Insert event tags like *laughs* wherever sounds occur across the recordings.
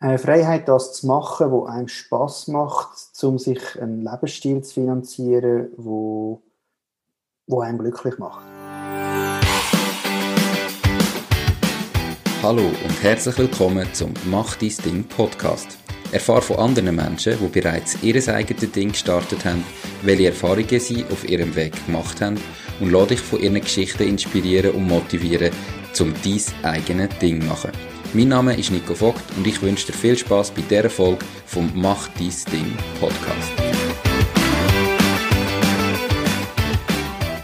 Eine Freiheit, das zu machen, wo einem Spaß macht, um sich einen Lebensstil zu finanzieren, wo, wo einem glücklich macht. Hallo und herzlich willkommen zum Mach dein Ding Podcast. Erfahre von anderen Menschen, die bereits ihr eigenes Ding gestartet haben, welche Erfahrungen sie auf ihrem Weg gemacht haben und lade dich von ihren Geschichten inspirieren und motivieren, um dein eigenes Ding zu machen. Mein Name ist Nico Vogt und ich wünsche dir viel Spaß bei dieser Folge vom Mach dies Ding Podcast.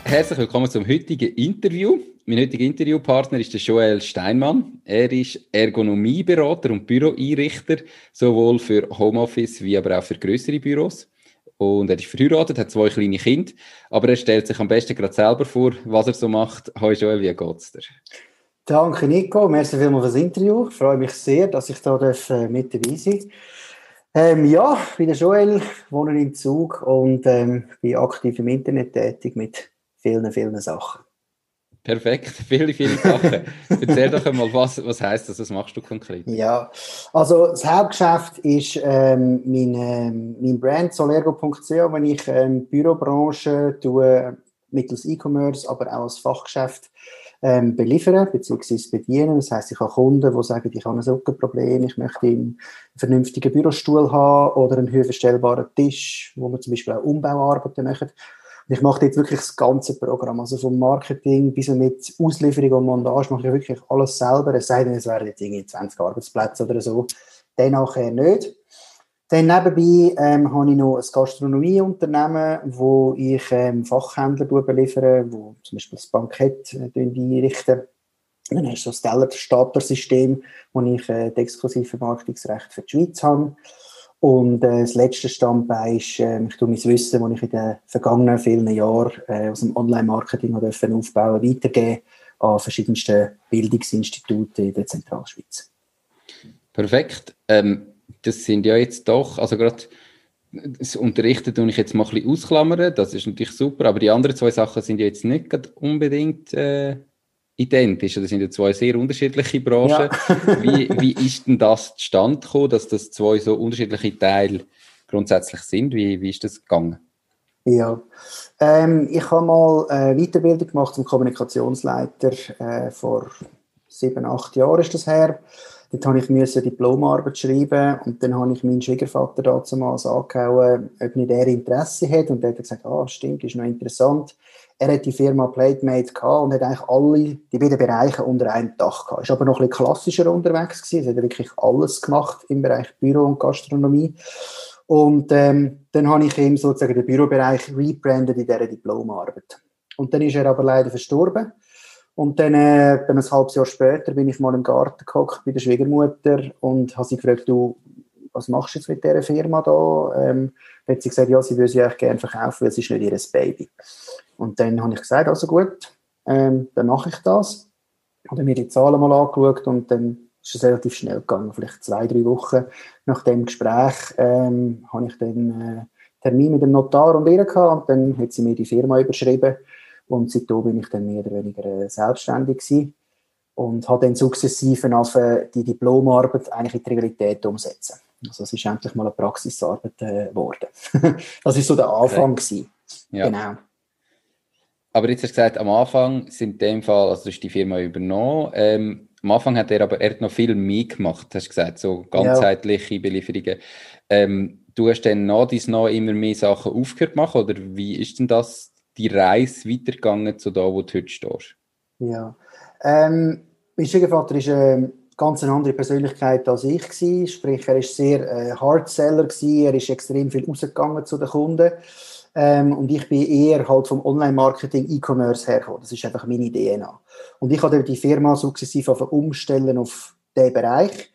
Herzlich willkommen zum heutigen Interview. Mein heutiger Interviewpartner ist der Joel Steinmann. Er ist Ergonomieberater und Büroeinrichter, sowohl für Homeoffice wie aber auch für größere Büros. Und er ist verheiratet, hat zwei kleine Kinder, aber er stellt sich am besten gerade selber vor, was er so macht. Hallo Joel, wie geht's dir? Danke Nico, merci vielmals für das Interview. Ich freue mich sehr, dass ich da darf, äh, mit dabei sein ähm, Ja, ich bin der Joel, wohne in Zug und ähm, bin aktiv im Internet tätig mit vielen, vielen Sachen. Perfekt, *laughs* viele, viele Sachen. Erzähl doch einmal, was, was heisst das, was machst du konkret? Ja, also das Hauptgeschäft ist ähm, mein, ähm, mein Brand solergo.ch, wenn ich ähm, Bürobranche tue, mittels E-Commerce, aber auch als Fachgeschäft ähm, beliefern bzw. bedienen. Das heißt, ich habe Kunden, die sagen, ich habe ein Rückenproblem, ich möchte einen vernünftigen Bürostuhl haben oder einen höhenverstellbaren Tisch, wo wir zum Beispiel auch Umbauarbeiten machen. Und ich mache jetzt wirklich das ganze Programm, also vom Marketing bis mit Auslieferung und Montage mache ich wirklich alles selber, es sei denn, es wären jetzt irgendwie 20 Arbeitsplätze oder so. Dann nachher nicht. Dann nebenbei ähm, habe ich noch ein Gastronomieunternehmen, wo ich ähm, Fachhändler beliefere, wo zum Beispiel das Bankett äh, einrichten. Dann hast du das Teller-Stapler-System, wo ich äh, das exklusive Vermarktungsrecht für die Schweiz habe. Und äh, das letzte Standbein ist, äh, ich tue mein Wissen, das ich in den vergangenen vielen Jahren äh, aus dem Online-Marketing aufbauen weitergeben an verschiedensten Bildungsinstituten in der Zentralschweiz. Perfekt. Ähm das sind ja jetzt doch, also gerade das Unterrichten tue ich jetzt mal ein bisschen ausklammern, das ist natürlich super, aber die anderen zwei Sachen sind ja jetzt nicht unbedingt äh, identisch. Das sind ja zwei sehr unterschiedliche Branchen. Ja. *laughs* wie, wie ist denn das zustande gekommen, dass das zwei so unterschiedliche Teile grundsätzlich sind? Wie, wie ist das gegangen? Ja, ähm, ich habe mal eine Weiterbildung gemacht zum Kommunikationsleiter äh, vor sieben, acht Jahren ist das her. Dort habe ich eine Diplomarbeit schreiben und dann habe ich meinen Schwiegervater damals angehauen, ob nicht er Interesse hat und er hat gesagt, ah, stimmt, ist noch interessant. Er hat die Firma Platemate gehabt und hat eigentlich alle, die beiden Bereiche unter einem Dach gehabt. Ist aber noch ein bisschen klassischer unterwegs gewesen. Er hat wirklich alles gemacht im Bereich Büro und Gastronomie. Und ähm, dann habe ich ihm sozusagen den Bürobereich rebrandet in dieser Diplomarbeit. Und dann ist er aber leider verstorben. Und dann, äh, ein halbes Jahr später, bin ich mal im Garten gehockt bei der Schwiegermutter und habe sie gefragt, du, was machst du jetzt mit dieser Firma da? Ähm, dann hat sie gesagt, ja, sie würde sie eigentlich gerne verkaufen, weil es ist nicht ihr Baby. Und dann habe ich gesagt, also gut, ähm, dann mache ich das. Habe mir die Zahlen mal angeschaut und dann ist es relativ schnell gegangen, vielleicht zwei, drei Wochen nach dem Gespräch ähm, habe ich dann äh, Termin mit dem Notar und ihr gehabt und dann hat sie mir die Firma überschrieben und seitdem bin ich dann mehr oder weniger äh, selbstständig gewesen und habe dann sukzessive auf die Diplomarbeit eigentlich in die Realität umsetzen. Also es ist endlich mal eine Praxisarbeit äh, geworden. *laughs* das ist so der Anfang okay. Ja. Genau. Aber jetzt hast du gesagt, am Anfang sind in dem Fall, also du hast die Firma übernommen, ähm, am Anfang hat er aber er hat noch viel mehr gemacht, hast du gesagt, so ganzheitliche ja. Belieferungen. Ähm, du hast dann nach dies noch immer mehr Sachen aufgehört machen oder wie ist denn das die Reise weitergegangen zu da, wo du heute stehst? Ja, ähm, mein Schwiegervater ist eine ganz andere Persönlichkeit als ich gewesen. Sprich, er ist sehr äh, Hardseller gewesen. Er ist extrem viel rausgegangen zu den Kunden. Ähm, und ich bin eher halt vom Online-Marketing, E-Commerce hergekommen. Das ist einfach meine DNA. Und ich habe die Firma sukzessive auf umstellen auf diesen Bereich.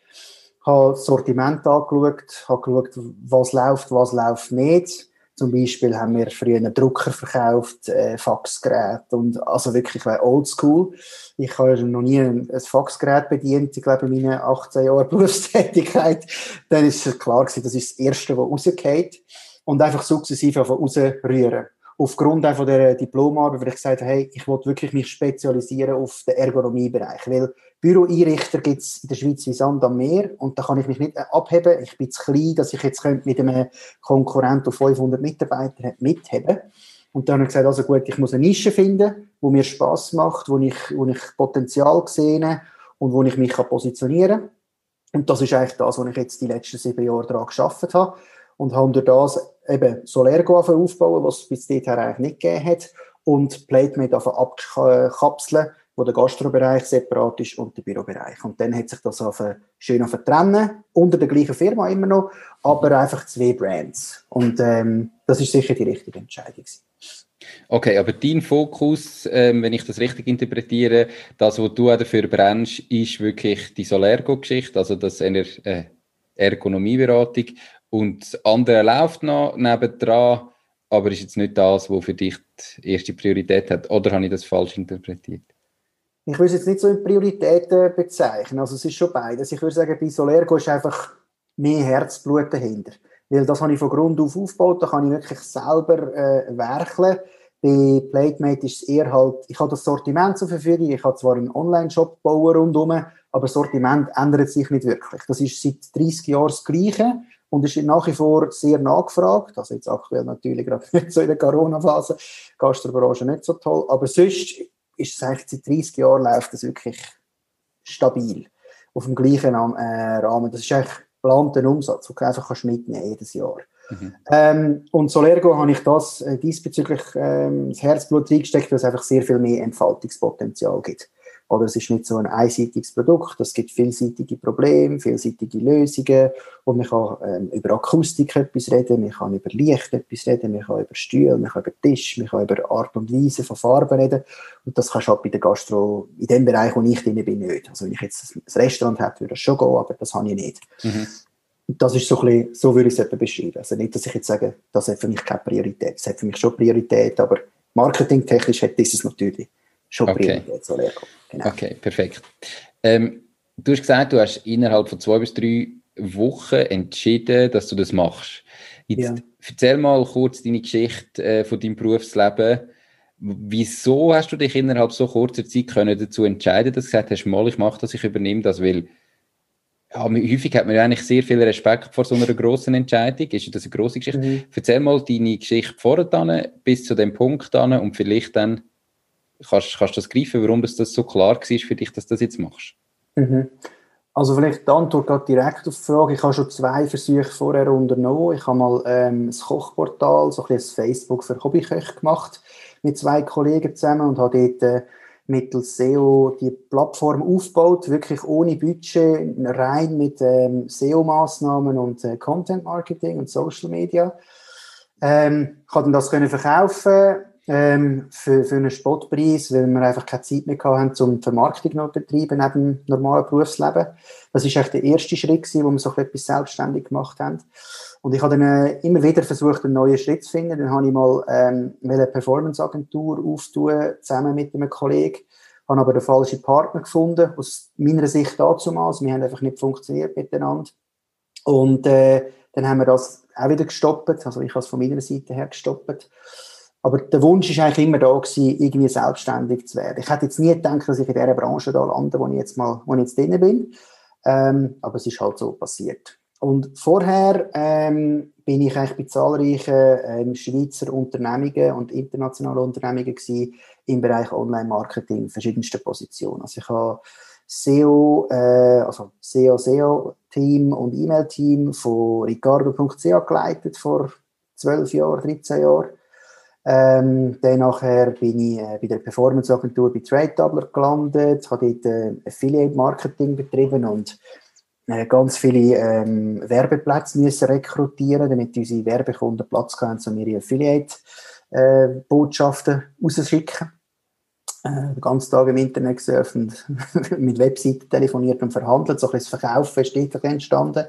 Habe das Sortiment angeschaut, habe geschaut, was läuft, was läuft nicht zum Beispiel haben wir früher Drucker verkauft, äh, Faxgerät und also wirklich oldschool. Ich habe noch nie ein, ein Faxgerät bedient, ich glaube in meinen 18 Jahren *laughs* Berufstätigkeit. Dann ist es klar gewesen, das ist das Erste, was rausgeht und einfach sukzessive rausrühren. Aufgrund einfach der Diplomarbeit, weil ich gesagt habe, hey, ich wollte wirklich mich spezialisieren auf den Ergonomiebereich, weil Büroeinrichter gibt es in der Schweiz wie Sand am Meer und da kann ich mich nicht abheben. Ich bin zu klein, dass ich jetzt mit einem Konkurrent auf 500 Mitarbeiter mitheben Und dann habe ich gesagt, also gut, ich muss eine Nische finden, wo mir Spaß macht, wo ich, wo ich Potenzial sehe und wo ich mich positionieren kann. Und das ist eigentlich das, was ich jetzt die letzten sieben Jahre daran geschafft habe. Und habe durch das eben Solergo aufbauen, was es bis dahin eigentlich nicht gegeben hat. Und Platemate abkapseln wo der Gastrobereich separat ist und der Bürobereich. Und dann hat sich das auf schön auf trennen, unter der gleichen Firma immer noch, aber einfach zwei Brands. Und ähm, das ist sicher die richtige Entscheidung. Okay, aber dein Fokus, ähm, wenn ich das richtig interpretiere, das, was du dafür brennst, ist wirklich die Solergo-Geschichte, also das Ener äh, Ergonomieberatung. Und das andere läuft noch nebendran, aber ist jetzt nicht das, was für dich die erste Priorität hat. Oder habe ich das falsch interpretiert? Ich würde es jetzt nicht so in Prioritäten bezeichnen. Also es ist schon beides. Ich würde sagen, bei Solergo ist einfach mehr Herzblut dahinter. Weil das habe ich von Grund auf aufgebaut, da kann ich wirklich selber äh, werkeln. Bei Platemate ist es eher halt, ich habe das Sortiment zur Verfügung, ich habe zwar einen Online-Shop bauen rundherum, aber das Sortiment ändert sich nicht wirklich. Das ist seit 30 Jahren das Gleiche und ist nach wie vor sehr nachgefragt. Also jetzt aktuell natürlich gerade *laughs* nicht so in der Corona-Phase, Gastrobranche nicht so toll, aber sonst ist es eigentlich seit 30 Jahren läuft das wirklich stabil auf dem gleichen äh, Rahmen. Das ist eigentlich geplanter Umsatz, den du einfach kannst mitnehmen jedes Jahr. Mhm. Ähm, und Solergo habe ich das äh, diesbezüglich ähm, das Herzblut reingesteckt, weil es einfach sehr viel mehr Entfaltungspotenzial gibt. Oder es ist nicht so ein einseitiges Produkt, es gibt vielseitige Probleme, vielseitige Lösungen und man kann ähm, über Akustik etwas reden, man kann über Licht etwas reden, man kann über Stühle, man kann über Tisch, man kann über Art und Weise von Farben reden und das kannst du halt bei der Gastro, in dem Bereich, wo ich drin bin, nicht. Also wenn ich jetzt ein Restaurant hätte, würde das schon gehen, aber das habe ich nicht. Mhm. Das ist so ein bisschen, so würde ich es beschreiben. Also nicht, dass ich jetzt sage, das hat für mich keine Priorität. Das hat für mich schon Priorität, aber marketingtechnisch hat dieses natürlich schon okay. Priorität, so Genau. Okay, perfekt. Ähm, du hast gesagt, du hast innerhalb von zwei bis drei Wochen entschieden, dass du das machst. Jetzt ja. erzähl mal kurz deine Geschichte äh, von deinem Berufsleben. Wieso hast du dich innerhalb so kurzer Zeit können dazu entscheiden, dass du gesagt hast, mal, ich mache das, ich übernehme das, weil ja, häufig hat man ja eigentlich sehr viel Respekt vor so einer grossen Entscheidung. Ist das eine grosse Geschichte? Mhm. Erzähl mal deine Geschichte vorher bis zu dem Punkt dann und vielleicht dann Kannst, kannst du das greifen, warum das, das so klar war für dich, dass du das jetzt machst? Mhm. Also vielleicht die Antwort geht direkt auf die Frage. Ich habe schon zwei Versuche vorher unternommen. Ich habe mal ähm, ein Kochportal, so ein, ein Facebook für Hobbyköche gemacht mit zwei Kollegen zusammen und habe dort äh, mittels SEO die Plattform aufgebaut, wirklich ohne Budget, rein mit ähm, SEO-Maßnahmen und äh, Content Marketing und Social Media. Ähm, ich konnte das können verkaufen ähm, für, für einen Spottpreis, weil wir einfach keine Zeit mehr hatten, um die Vermarktung noch zu betreiben neben dem normalen Berufsleben. Das ist eigentlich der erste Schritt wo wir so etwas selbstständig gemacht haben. Und ich habe dann äh, immer wieder versucht, einen neuen Schritt zu finden. Dann habe ich mal ähm, eine Performance-Agentur auftun, zusammen mit einem Kollegen. Habe aber den falschen Partner gefunden, aus meiner Sicht damals. Wir haben einfach nicht funktioniert miteinander. Und äh, dann haben wir das auch wieder gestoppt. Also ich habe es von meiner Seite her gestoppt. Aber der Wunsch ist eigentlich immer da gewesen, irgendwie selbstständig zu werden. Ich hätte jetzt nie gedacht, dass ich in dieser Branche da lande, wo ich jetzt mal, wo ich jetzt drin bin. Ähm, aber es ist halt so passiert. Und vorher ähm, bin ich eigentlich bei zahlreichen ähm, Schweizer Unternehmungen und internationalen Unternehmungen gewesen, im Bereich Online-Marketing, verschiedensten Positionen. Also ich habe SEO, äh, also SEO, SEO-Team und E-Mail-Team von Ricardo.ch geleitet vor 12 Jahren, 13 Jahren. Ähm, dann nachher bin ich äh, bei der Performance-Agentur bei Trade Doubler gelandet, habe dort äh, Affiliate-Marketing betrieben und äh, ganz viele ähm, Werbeplätze müssen rekrutieren, damit unsere Werbekunden Platz haben, um ihre Affiliate-Botschaften äh, rauszuschicken. Äh, den ganzen Tag im Internet gesurft und *laughs* mit Webseiten telefoniert und verhandelt. So ein bisschen das Verkaufen ist dort entstanden.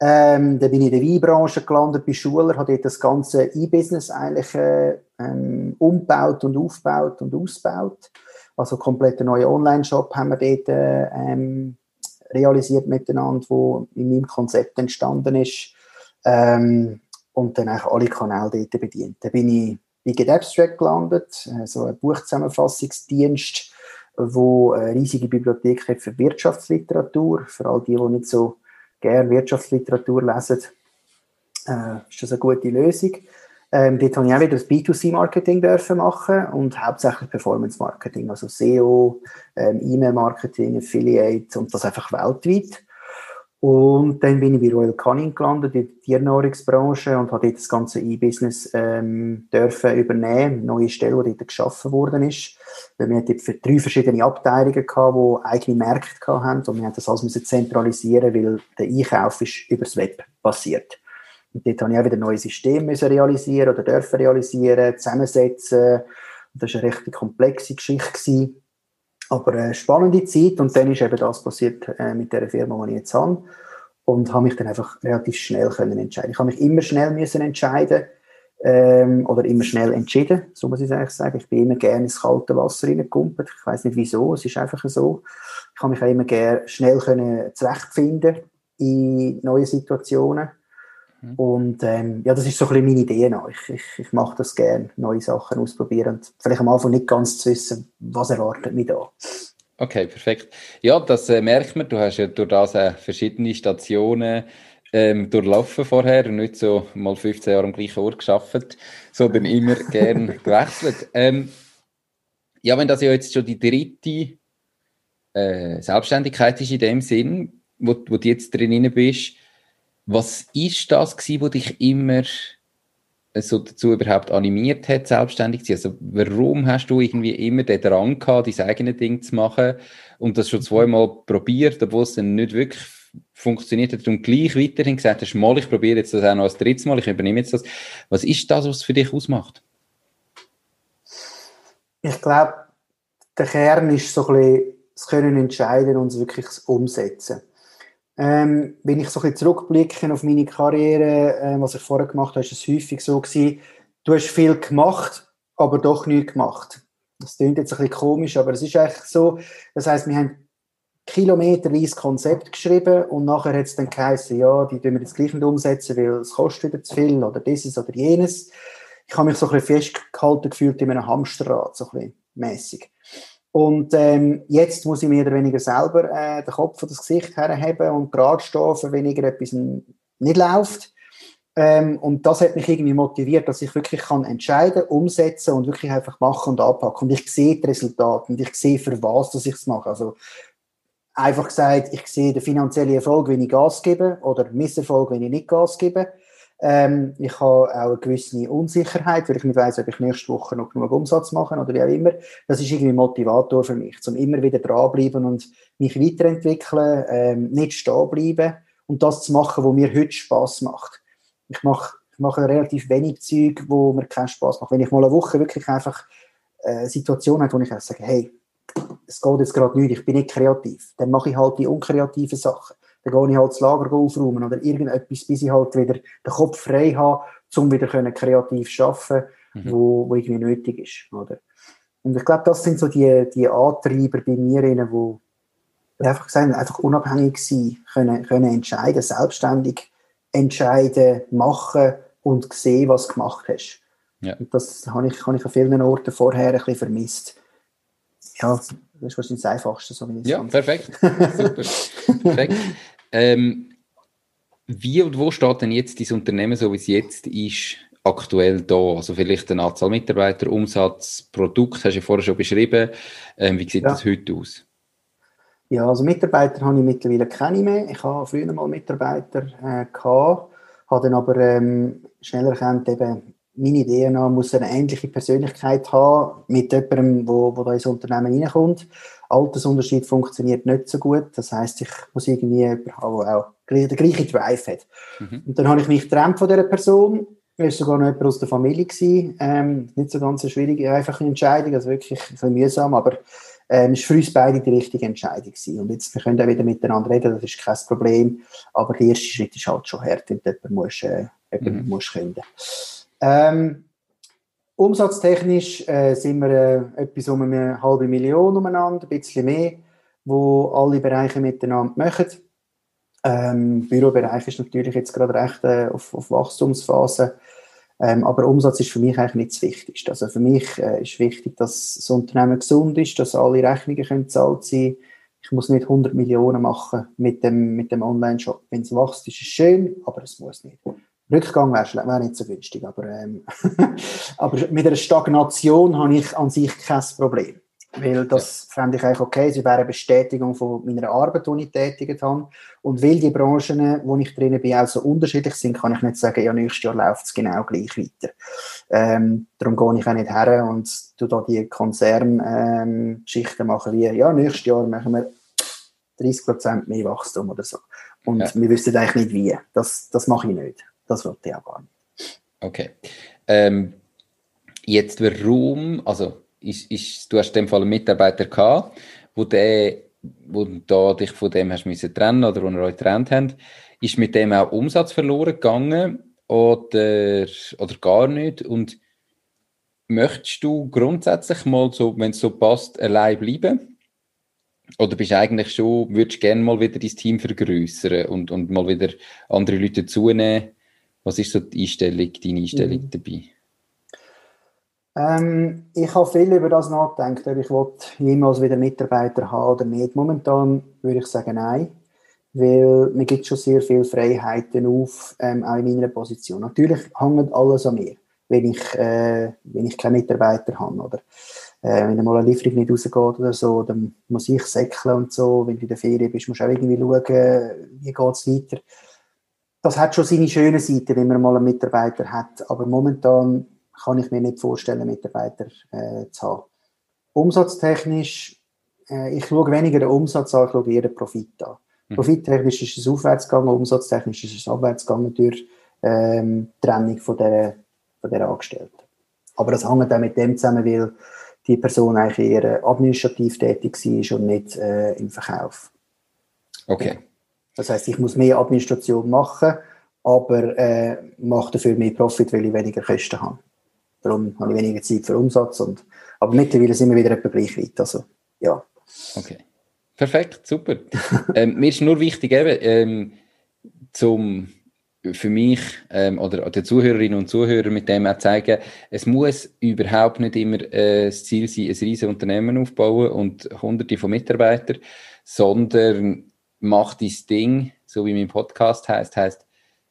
Ähm, dann bin ich in der Weinbranche gelandet, bei Schuler, habe dort das ganze E-Business eigentlich äh, ähm, umgebaut und aufgebaut und ausgebaut. Also einen neuen Online-Shop haben wir dort äh, ähm, realisiert miteinander, wo in meinem Konzept entstanden ist. Ähm, und dann eigentlich alle Kanäle dort bedient. Dann bin ich bei Get Abstract gelandet, äh, so ein Buchzusammenfassungsdienst, wo eine riesige Bibliothek hat für Wirtschaftsliteratur, für all die, die nicht so gerne Wirtschaftsliteratur lesen, äh, ist das eine gute Lösung. Ähm, dort habe ich auch wieder das B2C-Marketing dürfen machen und hauptsächlich Performance-Marketing, also SEO, ähm, E-Mail-Marketing, Affiliate und das einfach weltweit. Und dann bin ich bei Royal Canin gelandet, in der Tiernahrungsbranche und habe dort das ganze E-Business ähm, dürfen übernehmen, eine neue Stelle, die dort geschaffen worden ist. Wir hatten dort drei verschiedene Abteilungen gehabt, die eigene Märkte hatten und wir haben das alles zentralisieren, weil der Einkauf ist übers Web passiert. Und dort habe ich auch wieder neue Systeme müssen realisieren oder dürfen realisieren, zusammensetzen. Und das war eine recht komplexe Geschichte. Gewesen. Aber eine spannende Zeit und dann ist eben das passiert äh, mit der Firma, die ich jetzt habe und habe mich dann einfach relativ schnell können entscheiden. Ich habe mich immer schnell müssen entscheiden ähm, oder immer schnell entschieden, so muss ich eigentlich sagen. Ich bin immer gerne ins kalte Wasser reingekumpelt. Ich weiß nicht wieso, es ist einfach so. Ich habe mich auch immer gerne schnell können zurechtfinden in neuen Situationen. Mhm. Und ähm, ja, das ist so ein bisschen meine Idee. Ich, ich, ich mache das gerne, neue Sachen ausprobieren und vielleicht am Anfang nicht ganz zu wissen, was erwartet mich da. Okay, perfekt. Ja, das äh, merkt man. Du hast ja durch das äh, verschiedene Stationen ähm, durchlaufen vorher und nicht so mal 15 Jahre am gleichen Ort geschafft, sondern immer *laughs* gern gewechselt. Ähm, ja, wenn das ja jetzt schon die dritte äh, Selbstständigkeit ist in dem Sinn, wo, wo du jetzt drin bist, was ist das gewesen, was dich immer äh, so dazu überhaupt animiert hat, selbstständig zu sein? Also, warum hast du irgendwie immer den Drang gehabt, dein eigenes Ding zu machen und das schon zweimal probiert, obwohl es dann nicht wirklich funktioniert hat und gleich weiterhin gesagt hast, mal, ich probiere jetzt das auch noch als drittes Mal, ich übernehme jetzt das. Was ist das, was für dich ausmacht? Ich glaube, der Kern ist so ein bisschen das Können entscheiden und wirklich das Umsetzen. Ähm, wenn ich so ein zurückblicke auf meine Karriere, äh, was ich vorher gemacht habe, ist es häufig so gewesen, du hast viel gemacht, aber doch nichts gemacht. Das klingt jetzt ein bisschen komisch, aber es ist eigentlich so, das heißt, wir haben kilometerweise Konzept geschrieben und nachher hat es dann geheißen, ja, die tun wir jetzt gleich nicht umsetzen, weil es kostet wieder zu viel oder dieses oder jenes. Ich habe mich so ein bisschen festgehalten gefühlt in einem Hamsterrad, so ein bisschen mäßig. Und ähm, jetzt muss ich mehr oder weniger selber äh, den Kopf und das Gesicht herheben und gerade stehen, für weniger etwas nicht läuft. Ähm, und das hat mich irgendwie motiviert, dass ich wirklich kann entscheiden, umsetzen und wirklich einfach machen und anpacken. Und ich sehe die Resultate und ich sehe, für was dass ich es mache. Also einfach gesagt, ich sehe den finanziellen Erfolg, wenn ich Gas gebe oder Misserfolg, wenn ich nicht Gas gebe. Ähm, ich habe auch eine gewisse Unsicherheit, weil ich nicht weiß, ob ich nächste Woche noch genug Umsatz mache oder wie auch immer. Das ist irgendwie ein Motivator für mich, um immer wieder dranbleiben und mich weiterentwickeln, ähm, nicht stehen bleiben und das zu machen, was mir heute Spaß macht. Ich mache, ich mache relativ wenig Zeug, wo mir keinen Spaß macht. Wenn ich mal eine Woche wirklich einfach äh, eine Situation habe, wo ich sage, hey, es geht jetzt gerade nicht, ich bin nicht kreativ, dann mache ich halt die unkreativen Sachen dann gehe ich halt das Lager aufräumen oder irgendetwas, bis ich halt wieder den Kopf frei habe, um wieder kreativ zu arbeiten, mhm. wo, wo irgendwie nötig ist. Oder? Und ich glaube, das sind so die, die Antreiber bei mir, die einfach gesagt einfach unabhängig sein, können, können entscheiden, selbstständig entscheiden, machen und sehen, was du gemacht hast. Ja. Und das habe ich, habe ich an vielen Orten vorher ein bisschen vermisst. Ja, das ist wahrscheinlich das Einfachste, so wie Ja, perfekt. Super. *laughs* perfekt. Ähm, wie und wo steht denn jetzt dieses Unternehmen, so wie es jetzt ist, aktuell da? Also vielleicht eine Anzahl Mitarbeiter, Umsatz, Produkt, hast du ja vorher schon beschrieben. Ähm, wie sieht ja. das heute aus? Ja, also Mitarbeiter habe ich mittlerweile keine mehr. Ich habe früher mal Mitarbeiter äh, gehabt, habe dann aber ähm, schnell erkannt, eben, meine DNA muss eine ähnliche Persönlichkeit haben mit jemandem, wo, wo da ins Unternehmen reinkommt. Altersunterschied funktioniert nicht so gut. Das heißt, ich muss irgendwie jemanden haben, der auch den gleichen Drive hat. Mhm. Und dann habe ich mich getrennt von dieser Person. Er war sogar noch jemand aus der Familie. Gewesen. Ähm, nicht so ganz eine schwierige, einfache Entscheidung, also wirklich ein bisschen mühsam, aber ähm, es war für uns beide die richtige Entscheidung. Gewesen. Und jetzt, wir können auch wieder miteinander reden, das ist kein Problem, aber der erste Schritt ist halt schon hart, wenn du jemanden musst, äh, jemanden mhm. musst künden. Ähm, umsatztechnisch äh, sind wir äh, etwas um eine halbe Million umeinander, ein bisschen mehr, wo alle Bereiche miteinander machen. Ähm, Bürobereich ist natürlich jetzt gerade recht äh, auf, auf Wachstumsphase. Ähm, aber Umsatz ist für mich eigentlich nicht das Wichtigste. Also für mich äh, ist wichtig, dass das Unternehmen gesund ist, dass alle Rechnungen können bezahlt sein Ich muss nicht 100 Millionen machen mit dem, mit dem Online-Shop. Wenn es wächst, ist es schön, aber es muss nicht. Rückgang wäre wär nicht so günstig, aber, ähm, *laughs* aber mit einer Stagnation habe ich an sich kein Problem. Weil das ja. fände ich eigentlich okay. Es wäre eine Bestätigung von meiner Arbeit, die ich tätigt habe. Und weil die Branchen, wo ich drinnen bin, auch so unterschiedlich sind, kann ich nicht sagen, ja, nächstes Jahr läuft es genau gleich weiter. Ähm, darum gehe ich auch nicht her und tu da die Konzerngeschichten ähm, machen, wie, ja, nächstes Jahr machen wir 30% mehr Wachstum oder so. Und ja. wir wissen eigentlich nicht wie. Das, das mache ich nicht. Das wollte ich auch gar nicht. Okay. Ähm, jetzt warum, also ist, ist, du hast in dem Fall einen Mitarbeiter gehabt, wo der, wo da dich von dem hast müssen trennen oder wo ihr euch getrennt habt, ist mit dem auch Umsatz verloren gegangen oder, oder gar nicht? Und möchtest du grundsätzlich mal so, wenn es so passt, allein bleiben? Oder bist du eigentlich schon, würdest du gerne mal wieder dein Team vergrößern und, und mal wieder andere Leute zunehmen? Was ist so die Einstellung, deine Einstellung mhm. dabei? Ähm, ich habe viel über das nachgedacht, ob ich jemals wieder Mitarbeiter haben oder nicht. Momentan würde ich sagen, nein, weil mir gibt schon sehr viele Freiheiten auf, ähm, auch in meiner Position. Natürlich hängt alles an mir, wenn ich, äh, wenn ich keine Mitarbeiter habe. Oder äh, wenn mal eine Lieferung nicht rausgeht oder so, dann muss ich säckeln und so. Wenn du in der Ferien bist, musst du auch irgendwie schauen, wie geht es weiter. Das hat schon seine schönen Seiten, wenn man mal einen Mitarbeiter hat. Aber momentan kann ich mir nicht vorstellen, Mitarbeiter äh, zu haben. Umsatztechnisch, äh, ich schaue weniger den Umsatz an, ich schaue eher den Profit an. Mhm. Profittechnisch ist es aufwärts gegangen, umsatztechnisch ist es abwärts gegangen durch ähm, Trennung von der, von der Angestellten. Aber das hängt auch mit dem zusammen, weil die Person eigentlich eher administrativ tätig war und nicht äh, im Verkauf. Okay. Das heißt, ich muss mehr Administration machen, aber äh, mache dafür mehr Profit, weil ich weniger Kosten habe. Darum habe ich weniger Zeit für Umsatz. Und, aber mittlerweile sind wir wieder etwa gleich weit. Also, ja. Okay. Perfekt, super. *laughs* ähm, mir ist nur wichtig, eben, ähm, zum, für mich ähm, oder den Zuhörerinnen und Zuhörern mit dem auch zeigen, es muss überhaupt nicht immer äh, das Ziel sein, ein riesiges Unternehmen aufbauen und hunderte von Mitarbeitern, sondern mach dein Ding, so wie mein Podcast heißt, heißt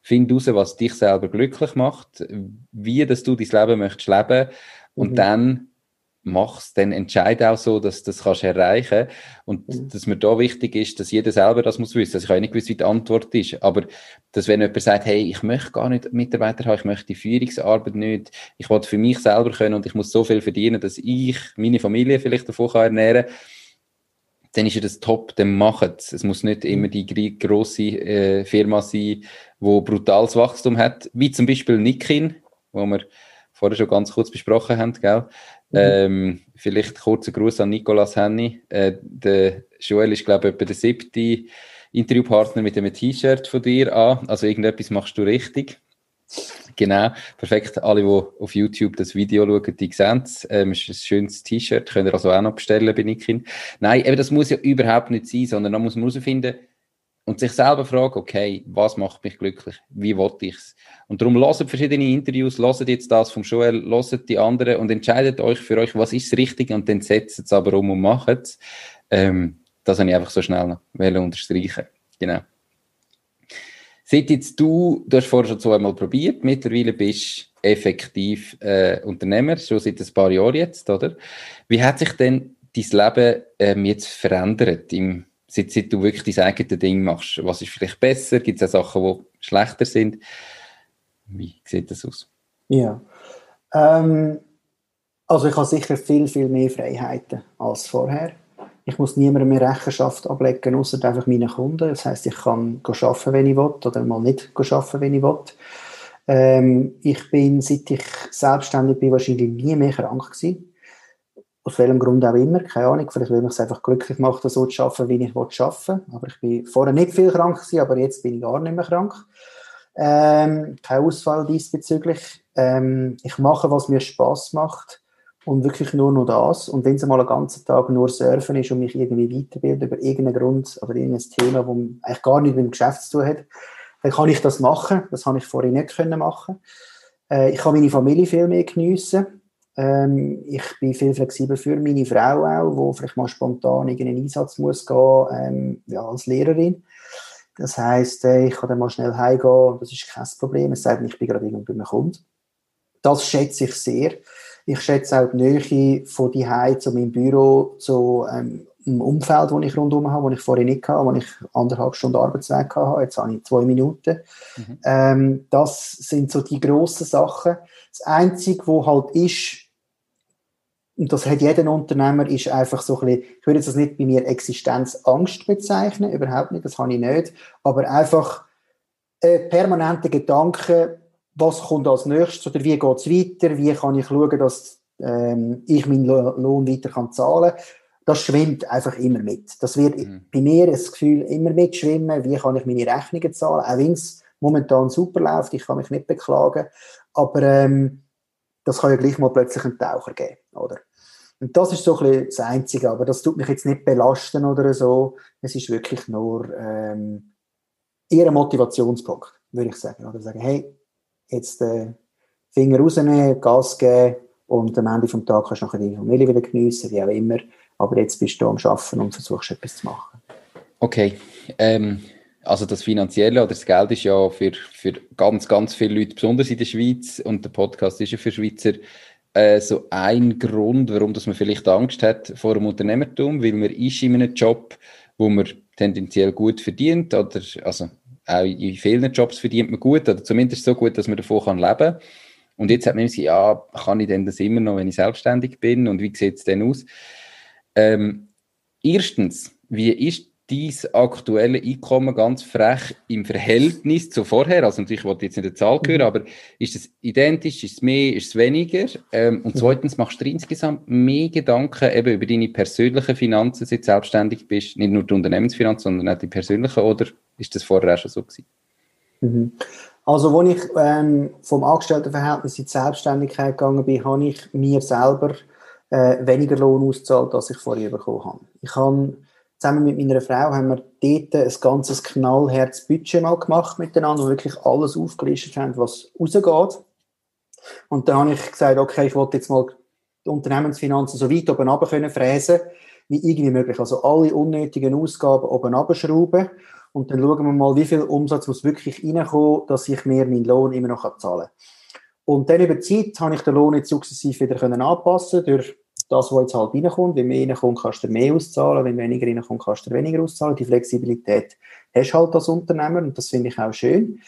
Find raus, was dich selber glücklich macht, wie dass du dein Leben möchtest leben und mhm. dann mach's, dann entscheide auch so, dass du das kannst erreichen und mhm. dass mir da wichtig ist, dass jeder selber das muss wissen. Also ich habe nicht gewusst, wie die Antwort ist, aber dass wenn jemand sagt, hey, ich möchte gar nicht Mitarbeiter haben, ich möchte die Führungsarbeit nicht, ich will für mich selber können und ich muss so viel verdienen, dass ich meine Familie vielleicht davon kann ernähren kann, dann ist ja das top, dann macht es. Es muss nicht immer die grosse äh, Firma sein, wo brutales Wachstum hat, wie zum Beispiel Nikin, wo wir vorher schon ganz kurz besprochen haben, gell? Mhm. Ähm, vielleicht kurzer Gruß an Nicolas Henny. Äh, der Joel ist, glaube ich, etwa der siebte Interviewpartner mit einem T-Shirt von dir an. Also irgendetwas machst du richtig. Genau, perfekt. Alle, die auf YouTube das Video schauen, die sehen es. Ähm, ist ein schönes T-Shirt, könnt ihr also auch noch bestellen bei Nikin. Nein, eben, das muss ja überhaupt nicht sein, sondern da muss man herausfinden und sich selber fragen, okay, was macht mich glücklich? Wie wollte ich es? Und darum lasst verschiedene Interviews, lasst jetzt das vom Joel, lasst die anderen und entscheidet euch für euch, was ist das Richtige und dann setzt es aber um und macht es. Ähm, das habe ich einfach so schnell noch unterstreichen. Genau. Seit jetzt du, du hast vorher schon zweimal probiert, mittlerweile bist du effektiv äh, Unternehmer, schon seit ein paar Jahren jetzt, oder? Wie hat sich denn dein Leben ähm, jetzt verändert, im, seit, seit du wirklich dein eigenes Ding machst? Was ist vielleicht besser? Gibt es auch Sachen, die schlechter sind? Wie sieht das aus? Ja, ähm, also ich habe sicher viel, viel mehr Freiheiten als vorher. Ich muss niemandem mehr Rechenschaft ablegen, außer einfach meinen Kunden. Das heißt, ich kann arbeiten, wenn ich will, oder mal nicht arbeiten, wenn ich will. Ähm, ich bin, seit ich selbstständig bin, wahrscheinlich nie mehr krank gewesen. Aus welchem Grund auch immer, keine Ahnung. Vielleicht will mich es einfach glücklich machen, so zu arbeiten, wie ich arbeiten will. Aber ich bin vorher nicht viel krank gewesen, aber jetzt bin ich gar nicht mehr krank. Ähm, kein Ausfall diesbezüglich. Ähm, ich mache, was mir Spaß macht und wirklich nur noch das. Und wenn es mal einen ganzen Tag nur surfen ist und mich irgendwie weiterbilden über irgendeinen Grund oder irgendein Thema, das eigentlich gar nicht mit dem Geschäft zu tun hat, dann kann ich das machen. Das habe ich vorher nicht können machen. Äh, ich kann meine Familie viel mehr geniessen. Ähm, ich bin viel flexibler für meine Frau auch, wo vielleicht mal spontan in einen Einsatz muss gehen, ähm, ja, als Lehrerin. Das heisst, äh, ich kann dann mal schnell heimgehen, das ist kein Problem, es sei denn, ich bin gerade irgendwo bei einem Kunden. Das schätze ich sehr. Ich schätze auch die Nähe von die zu meinem Büro, zu ähm, einem Umfeld, das ich rundherum habe, das ich vorher nicht hatte, wo ich anderthalb Stunden Arbeitsweg hatte. Jetzt habe ich zwei Minuten. Mhm. Ähm, das sind so die grossen Sachen. Das Einzige, was halt ist, und das hat jeder Unternehmer, ist einfach so ein bisschen, ich würde das nicht bei mir Existenzangst bezeichnen, überhaupt nicht, das habe ich nicht, aber einfach äh, permanente Gedanken, was kommt als nächstes oder wie geht es weiter, wie kann ich schauen, dass ähm, ich meinen Lohn weiter kann zahlen das schwimmt einfach immer mit. Das wird mhm. bei mir das Gefühl immer mitschwimmen, wie kann ich meine Rechnungen zahlen, auch wenn es momentan super läuft, ich kann mich nicht beklagen, aber ähm, das kann ja gleich mal plötzlich einen Taucher geben, oder? Und das ist so ein bisschen das Einzige, aber das tut mich jetzt nicht belasten oder so. Es ist wirklich nur ähm, eher ein Motivationspunkt, würde ich sagen. Oder sagen, hey, jetzt äh, Finger rausnehmen, Gas geben und am Ende des Tages kannst du nachher deine Familie wieder geniessen, wie auch immer. Aber jetzt bist du am Arbeiten und versuchst etwas zu machen. Okay. Ähm, also das Finanzielle oder das Geld ist ja für, für ganz, ganz viele Leute, besonders in der Schweiz, und der Podcast ist ja für Schweizer, äh, so ein Grund, warum dass man vielleicht Angst hat vor dem Unternehmertum, weil man ist in einem Job, wo man tendenziell gut verdient oder also auch in vielen Jobs verdient man gut oder zumindest so gut, dass man davon kann leben kann. Und jetzt hat man gesagt, ja, kann ich denn das immer noch, wenn ich selbstständig bin und wie sieht es denn aus? Ähm, erstens, wie ist dein aktuelle Einkommen ganz frech im Verhältnis zu vorher? Also natürlich wollte ich jetzt nicht eine Zahl hören, mhm. aber ist es identisch, ist es mehr, ist es weniger? Ähm, und mhm. zweitens, machst du dir insgesamt mehr Gedanken eben über deine persönlichen Finanzen, seit du selbstständig bist? Nicht nur die Unternehmensfinanzen, sondern auch die persönlichen, oder ist das vorher auch schon so gewesen? Mhm. Also, als ich ähm, vom Angestelltenverhältnis in die Selbstständigkeit gegangen bin, habe ich mir selber äh, weniger Lohn ausgezahlt, als ich vorher bekommen habe. Ich habe zusammen mit meiner Frau haben wir dort ein ganzes knallherz Budget mal gemacht miteinander, wo wirklich alles aufgelistet haben, was rausgeht. Und dann habe ich gesagt, okay, ich wollte jetzt mal die Unternehmensfinanzen so weit oben runter können fräsen, wie irgendwie möglich. Also alle unnötigen Ausgaben oben runterschrauben. Und dann schauen wir mal, wie viel Umsatz muss wirklich reinkommen, dass ich mir meinen Lohn immer noch zahlen kann. Und dann über die Zeit habe ich den Lohn jetzt sukzessive wieder anpassen durch das, was jetzt halt reinkommt. Wenn mehr reinkommt, kannst du mehr auszahlen. Wenn weniger reinkommt, kannst du weniger auszahlen. Die Flexibilität hast du halt als Unternehmer und das finde ich auch schön.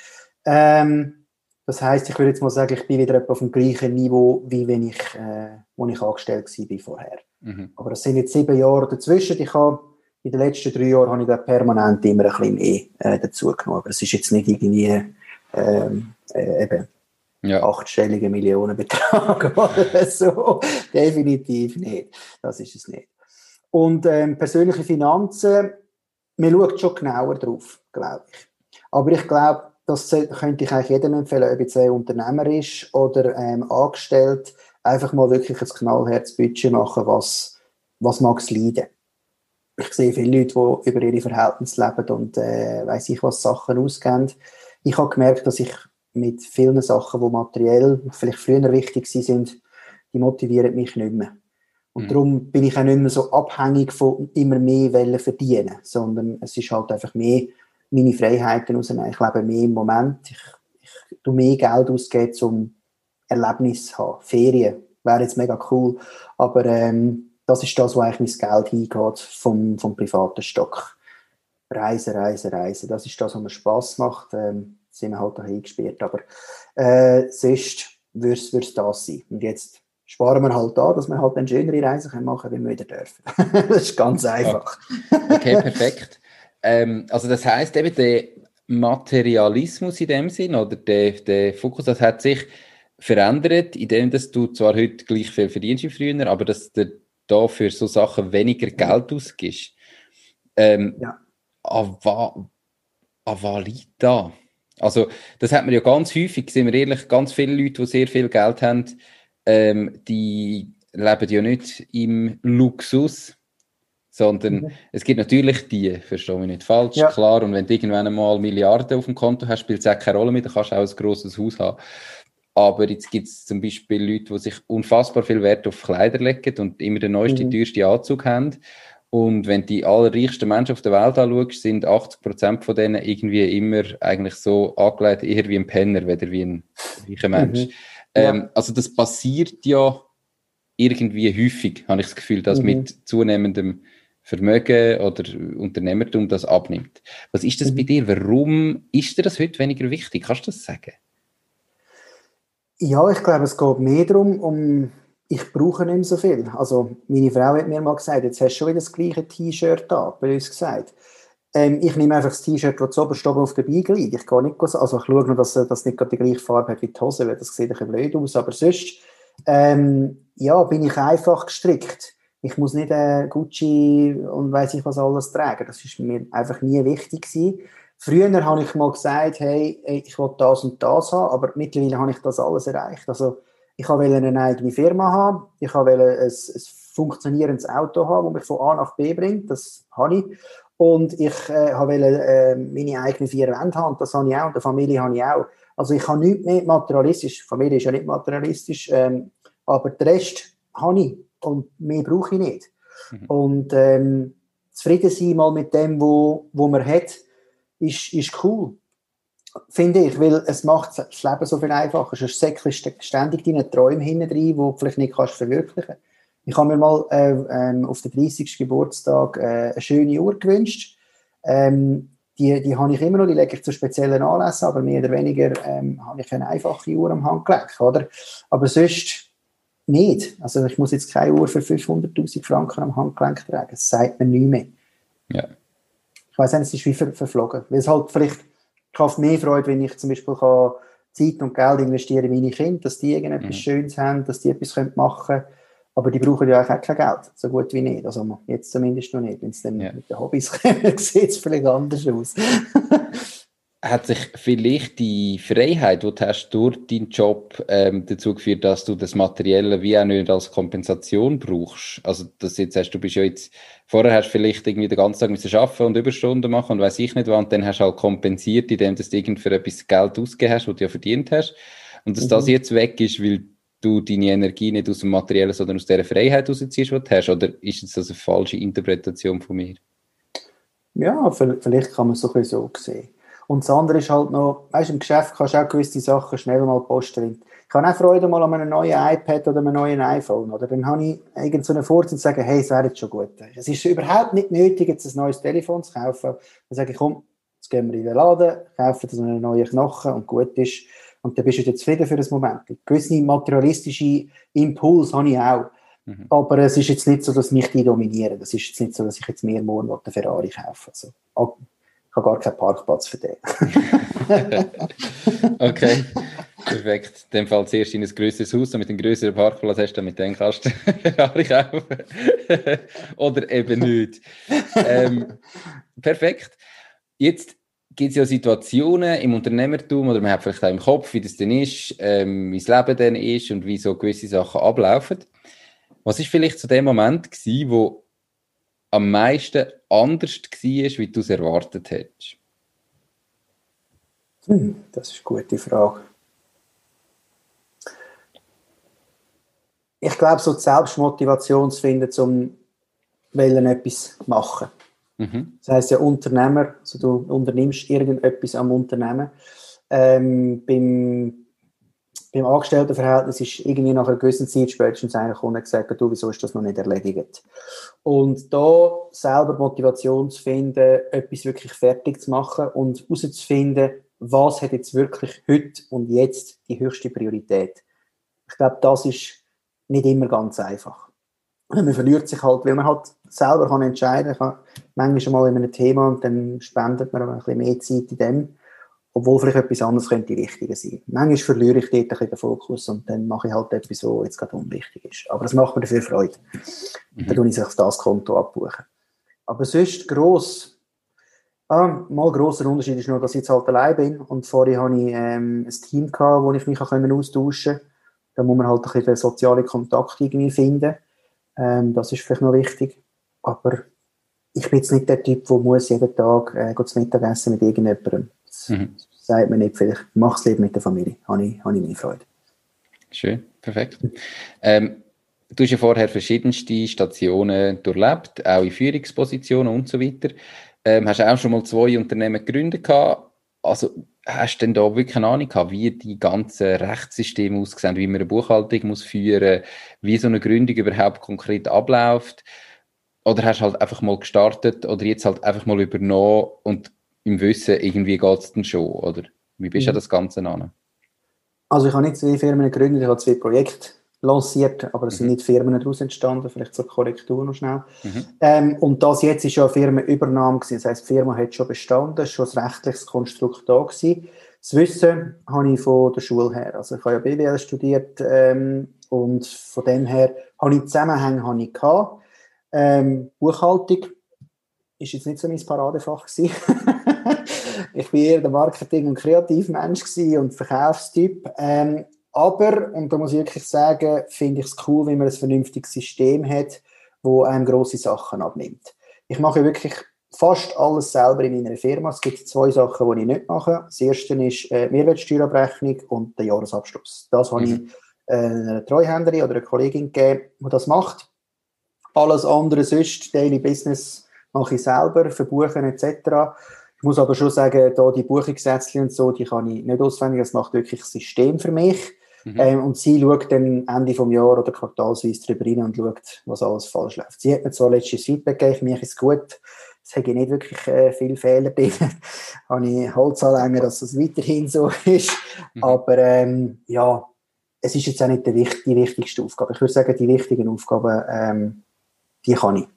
Ähm, das heißt, ich würde jetzt mal sagen, ich bin wieder etwa auf dem gleichen Niveau, wie wenn ich, äh, wo ich angestellt war vorher. Mhm. Aber es sind jetzt sieben Jahre dazwischen. Ich habe in den letzten drei Jahren habe ich da permanent immer ein bisschen mehr äh, dazu genommen. Aber es ist jetzt nicht irgendwie ähm, äh, eben ja. achtstellige Millionenbetrag *laughs* oder so. Definitiv nicht. Das ist es nicht. Und ähm, persönliche Finanzen, man schaut schon genauer drauf, glaube ich. Aber ich glaube, das könnte ich eigentlich jedem empfehlen, ob jetzt ein Unternehmer ist oder ähm, angestellt, einfach mal wirklich ein Knallherzbudget machen, was, was mag es leiden. Ich sehe viele Leute, die über ihre Verhältnisse leben und äh, weiß ich was Sachen ausgeben. Ich habe gemerkt, dass ich mit vielen Sachen, die materiell vielleicht früher wichtig sind, die motivieren mich nicht mehr. Und mhm. darum bin ich auch nicht mehr so abhängig von immer mehr Wellen verdienen, sondern es ist halt einfach mehr meine Freiheiten rausnehmen. Ich lebe mehr im Moment. Ich, ich tue mehr Geld ausgeben, um Erlebnis zu haben. Ferien wäre jetzt mega cool, aber ähm, das ist das, wo eigentlich mein Geld hingeht vom, vom privaten Stock. Reisen, reisen, reisen. Das ist das, was mir Spass macht. Ähm, sind wir halt da eingesperrt. Aber äh, sonst würde es das sein. Und jetzt sparen wir halt da, dass wir halt eine schönere Reise machen können, wenn wir wieder dürfen. *laughs* das ist ganz einfach. okay, perfekt. Ähm, also das heißt eben, der Materialismus in dem Sinn oder der, der Fokus, das hat sich verändert, indem dass du zwar heute gleich viel verdienst wie früher, aber dass du da für so Sachen weniger Geld ausgibst. Ähm, ja. Liegt da? Also, das hat man ja ganz häufig, sind wir ehrlich, ganz viele Leute, die sehr viel Geld haben, ähm, die leben ja nicht im Luxus, sondern mhm. es gibt natürlich die, verstehe mich nicht falsch, ja. klar, und wenn du irgendwann einmal Milliarden auf dem Konto hast, spielt es auch keine Rolle mehr, dann kannst du auch ein grosses Haus haben. Aber jetzt gibt es zum Beispiel Leute, die sich unfassbar viel Wert auf Kleider legen und immer den neuesten, mhm. teuersten Anzug haben. Und wenn die allerreichsten Menschen auf der Welt anschaust, sind 80% von denen irgendwie immer eigentlich so angelegt, eher wie ein Penner, weder wie ein reicher Mensch. Mhm. Ja. Ähm, also das passiert ja irgendwie häufig, habe ich das Gefühl, dass mhm. mit zunehmendem Vermögen oder Unternehmertum das abnimmt. Was ist das mhm. bei dir? Warum ist dir das heute weniger wichtig? Kannst du das sagen? Ja, ich glaube, es geht mehr darum, um ich brauche nicht mehr so viel. Also meine Frau hat mir mal gesagt, jetzt hast du schon wieder das gleiche T-Shirt da, bei uns gesagt. Ähm, ich nehme einfach das T-Shirt, das oben oben auf der Beige liegt. Ich gehe nicht, also ich schaue nur, dass das nicht die gleiche Farbe hat wie die Hose, weil das sieht ein blöd aus. Aber sonst, ähm, ja, bin ich einfach gestrickt. Ich muss nicht äh, Gucci und weiß ich was alles tragen. Das ist mir einfach nie wichtig gewesen. Früher habe ich mal gesagt, hey, ich will das und das haben, aber mittlerweile habe ich das alles erreicht. Also ich wollte eine eigene Firma haben, ich wollte ein, ein funktionierendes Auto haben, das mich von A nach B bringt, das habe ich. Und ich äh, wollte äh, meine eigenen vier Wände haben, das habe ich auch, und die Familie habe ich auch. Also ich habe nichts mehr materialistisch, Familie ist ja nicht materialistisch, ähm, aber den Rest habe ich und mehr brauche ich nicht. Mhm. Und ähm, zufrieden sein mal mit dem, wo, wo man hat, ist, ist cool. Finde ich, weil es macht das Leben so viel einfacher. Sonst säckelst du ständig deine Träume hinten rein, die du vielleicht nicht kannst verwirklichen Ich habe mir mal äh, ähm, auf den 30. Geburtstag äh, eine schöne Uhr gewünscht. Ähm, die, die habe ich immer noch, die lege ich zu speziellen Anlässen, aber mehr oder weniger ähm, habe ich eine einfache Uhr am Handgelenk, oder? Aber sonst nicht. Also ich muss jetzt keine Uhr für 500'000 Franken am Handgelenk tragen. Das sagt mir nicht mehr. Ja. Ich weiß nicht, es ist wie ver verflogen. Weil es halt vielleicht ich habe mehr Freude, wenn ich zum Beispiel kann Zeit und Geld investieren in meine Kinder, dass die irgendetwas mhm. Schönes haben, dass die etwas machen können. Aber die brauchen ja auch kein Geld, so gut wie nicht. Also jetzt zumindest noch nicht. Wenn es dann ja. mit den Hobbys *laughs* kommt, sieht es vielleicht anders aus. *laughs* hat sich vielleicht die Freiheit, die du hast durch deinen Job ähm, dazu geführt, dass du das Materielle wie auch nicht als Kompensation brauchst? Also, dass jetzt hast, du bist ja jetzt, vorher hast du vielleicht irgendwie den ganzen Tag müssen arbeiten und Überstunden machen und weiß ich nicht was, und dann hast du halt kompensiert, indem du irgendwie für etwas Geld ausgegeben hast, was du ja verdient hast. Und dass mhm. das jetzt weg ist, weil du deine Energie nicht aus dem Materiellen, sondern aus der Freiheit rausziehst, die du hast? Oder ist das eine falsche Interpretation von mir? Ja, vielleicht kann man es so so sehen. Und das andere ist halt noch, weißt du, im Geschäft kannst du auch gewisse Sachen schnell mal posten. Ich habe auch Freude mal an einem neuen iPad oder einem neuen iPhone. Oder dann habe ich irgend so einen Vorzug und sage, hey, es wäre jetzt schon gut. Es ist überhaupt nicht nötig, jetzt ein neues Telefon zu kaufen. Dann sage ich, komm, jetzt gehen wir in den Laden, kaufen so einen neuen Knochen und gut ist. Und dann bist du wieder zufrieden für das Moment. Gewisse materialistische Impulse habe ich auch. Mhm. Aber es ist jetzt nicht so, dass mich die dominieren. Es ist jetzt nicht so, dass ich jetzt mehr morgen einen Ferrari kaufe. Also, habe gar keinen Parkplatz für den. *laughs* okay, perfekt. In dem Fall zuerst in ein grösseres Haus, damit einen grösseren Parkplatz hast, damit dann kannst *laughs* du Ferrari kaufen. Oder eben nicht. Ähm, perfekt. Jetzt gibt es ja Situationen im Unternehmertum oder man hat vielleicht auch im Kopf, wie das denn ist, ähm, wie das Leben dann ist und wie so gewisse Sachen ablaufen. Was ist vielleicht zu dem Moment gewesen, wo am meisten anders war, wie du es erwartet hättest? Hm, das ist eine gute Frage. Ich glaube, so die Selbstmotivation zu finden, um etwas zu machen. Mhm. Das heisst ja Unternehmer, also du unternimmst irgendetwas am Unternehmen. Ähm, beim beim Angestelltenverhältnis ist irgendwie nach einer gewissen Zeit spätestens gekommen und gesagt, du, wieso ist das noch nicht erledigt? Und da selber Motivation zu finden, etwas wirklich fertig zu machen und herauszufinden, was hat jetzt wirklich heute und jetzt die höchste Priorität. Ich glaube, das ist nicht immer ganz einfach. Man verliert sich halt, weil man halt selber kann entscheiden kann. Manchmal mal in einem Thema und dann spendet man ein bisschen mehr Zeit in dem obwohl vielleicht etwas anderes könnte wichtiger sein. Manchmal verliere ich dort ein bisschen den Fokus und dann mache ich halt etwas, was jetzt gerade unwichtig ist. Aber das macht mir dafür Freude. Mhm. Dann tue ich auf das Konto abbuchen. Aber sonst gross, ah, mal grosser Unterschied ist nur, dass ich jetzt halt allein bin und vorher hatte ich ähm, ein Team gehabt, wo ich mich austauschen konnte. Da muss man halt ein bisschen den sozialen Kontakt irgendwie finden. Ähm, das ist vielleicht noch wichtig. Aber ich bin jetzt nicht der Typ, der muss jeden Tag äh, zum Mittagessen mit irgendjemandem. Mhm. Sagt man nicht, vielleicht mach es lieber mit der Familie. Habe ich, habe ich mehr Freude. Schön, perfekt. Ähm, du hast ja vorher verschiedenste Stationen durchlebt, auch in Führungspositionen und so weiter. Ähm, hast auch schon mal zwei Unternehmen gegründet gehabt. Also hast du denn da wirklich eine Ahnung gehabt, wie die ganzen Rechtssysteme aussehen, wie man eine Buchhaltung muss führen, wie so eine Gründung überhaupt konkret abläuft? Oder hast du halt einfach mal gestartet oder jetzt halt einfach mal übernommen und im Wissen, irgendwie geht es dann schon, oder? Wie bist du mhm. das Ganze an? Also ich habe nicht zwei Firmen gegründet, ich habe zwei Projekte lanciert, aber es mhm. sind nicht Firmen daraus entstanden, vielleicht zur Korrektur noch schnell. Mhm. Ähm, und das jetzt ist ja eine Firmenübernahme gewesen, das heisst, die Firma hat schon bestanden, schon ein rechtliches Konstrukt da gewesen. Das Wissen habe ich von der Schule her, also ich habe ja BWL studiert ähm, und von dem her habe ich Zusammenhänge habe ich gehabt. Ähm, Buchhaltung ist jetzt nicht so mein Paradefach gewesen. *laughs* *laughs* ich war eher der Marketing- und Kreativmensch und Verkaufstyp. Ähm, aber, und da muss ich wirklich sagen, finde ich es cool, wenn man ein vernünftiges System hat, wo einem grosse Sachen abnimmt. Ich mache wirklich fast alles selber in meiner Firma. Es gibt zwei Sachen, die ich nicht mache. Das erste ist äh, Mehrwertsteuerabrechnung und der Jahresabschluss. Das mhm. habe ich äh, einer Treuhänderin oder einer Kollegin gegeben, die das macht. Alles andere sonst, Daily Business, mache ich selber, verbuchen etc. Ich muss aber schon sagen, da die Buchungssätze und so, die kann ich nicht auswendig. Das macht wirklich das System für mich. Mhm. Ähm, und sie schaut dann Ende vom Jahr oder quartalsweise drüber rein und schaut, was alles falsch läuft. Sie hat mir zwar letztes Feedback gegeben, mich ist es gut. Es habe ich nicht wirklich äh, viele Fehler drin. *laughs* habe ich Holz anlängen, dass das weiterhin so *laughs* ist. Mhm. Aber ähm, ja, es ist jetzt auch nicht die, die wichtigste Aufgabe. Ich würde sagen, die wichtigen Aufgaben, ähm, die kann ich.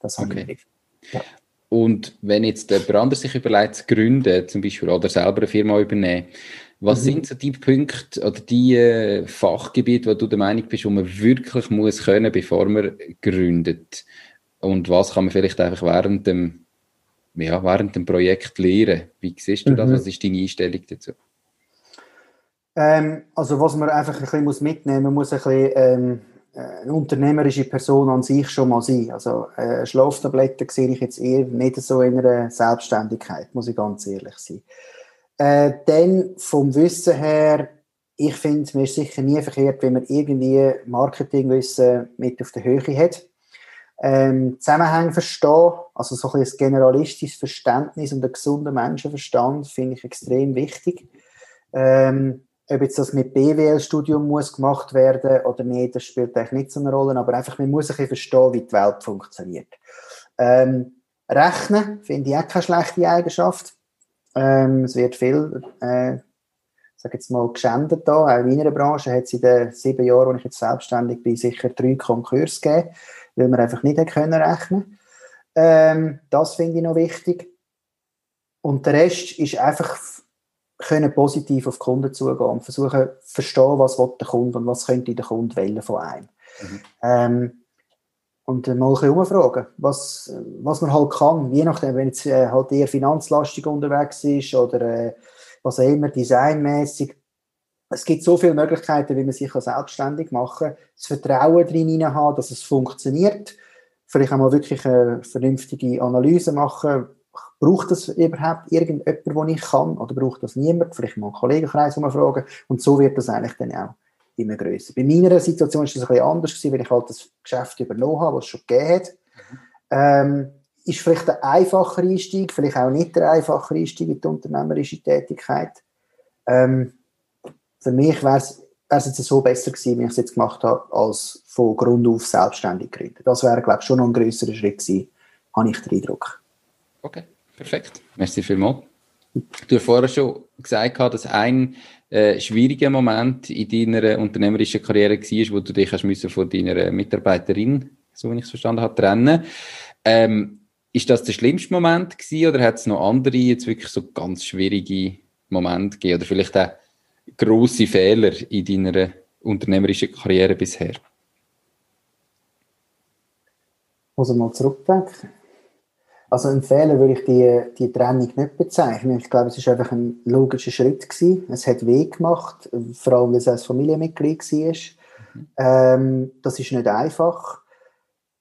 Das habe okay. ich. Ja. Und wenn jetzt jemand anderes sich überlegt, zu gründen, zum Beispiel, oder selber eine Firma übernehmen, was mhm. sind so die Punkte oder die äh, Fachgebiete, wo du der Meinung bist, wo man wirklich muss können, bevor man gründet? Und was kann man vielleicht einfach während dem, ja, während dem Projekt lernen? Wie siehst du das? Mhm. Was ist deine Einstellung dazu? Ähm, also was man einfach ein bisschen mitnehmen muss, man muss ein bisschen ähm, äh, eine unternehmerische Person an sich schon mal sein. Also äh, Schlaftabletten sehe ich jetzt eher nicht so in einer Selbstständigkeit, muss ich ganz ehrlich sein. Äh, dann vom Wissen her, ich finde, mir ist sicher nie verkehrt, wenn man irgendwie Marketingwissen mit auf der Höhe hat. Ähm, Zusammenhänge verstehen, also so ein, ein generalistisches Verständnis und ein gesunder Menschenverstand finde ich extrem wichtig. Ähm, ob jetzt das mit BWL-Studium muss gemacht werden oder nicht, das spielt eigentlich nicht so eine Rolle, aber einfach, man muss ein verstehen, wie die Welt funktioniert. Ähm, Rechnen finde ich auch keine schlechte Eigenschaft. Ähm, es wird viel, äh, sag jetzt mal, geschändet da. Auch in meiner Branche hat es in den sieben Jahren, wo ich jetzt selbstständig bin, sicher drei Konkurse gegeben, weil wir einfach nicht können rechnen ähm, Das finde ich noch wichtig. Und der Rest ist einfach können positiv auf Kunden zugehen und versuchen zu verstehen, was der Kunde und was könnte der Kunde wählen von einem. Mhm. Ähm, und mal ein bisschen umfragen, was, was man halt kann, je nachdem, wenn es äh, halt eher finanzlastig unterwegs ist oder äh, was auch immer, designmäßig. Es gibt so viele Möglichkeiten, wie man sich selbstständig machen kann. Das Vertrauen drin haben, dass es funktioniert. Vielleicht auch mal wirklich eine vernünftige Analyse machen, Braucht das überhaupt irgendjemand, den ich kann? Oder braucht das niemand? Vielleicht mal einen Kollegenkreis fragen. Und so wird das eigentlich dann auch immer größer. Bei meiner Situation ist das ein bisschen anders gewesen, weil ich halt das Geschäft übernommen habe, was es schon gegeben hat. Ähm, ist vielleicht ein einfacher Einstieg, vielleicht auch nicht der einfache Einstieg in die unternehmerische Tätigkeit. Ähm, für mich wäre es jetzt so besser gewesen, wenn ich es jetzt gemacht habe, als von Grund auf selbstständig gründen. Das wäre, glaube ich, schon noch ein größerer Schritt gewesen, habe ich den Eindruck. Okay. Perfekt. Merci vielmals. Du hast vorher schon gesagt, dass ein äh, schwieriger Moment in deiner unternehmerischen Karriere war, wo du dich hast müssen von deiner Mitarbeiterin, so wie ich es verstanden habe, trennen. Ähm, ist das der schlimmste Moment gewesen, oder hat es noch andere jetzt wirklich so ganz schwierige Momente gegeben oder vielleicht auch grosse Fehler in deiner unternehmerischen Karriere bisher? Ich mal zurückdenken. Also ein Fehler würde ich die, die Trennung nicht bezeichnen. Ich glaube, es war einfach ein logischer Schritt gewesen. Es hat weh gemacht, vor allem, weil es ein Familienmitglied war. Mhm. Ähm, das ist nicht einfach.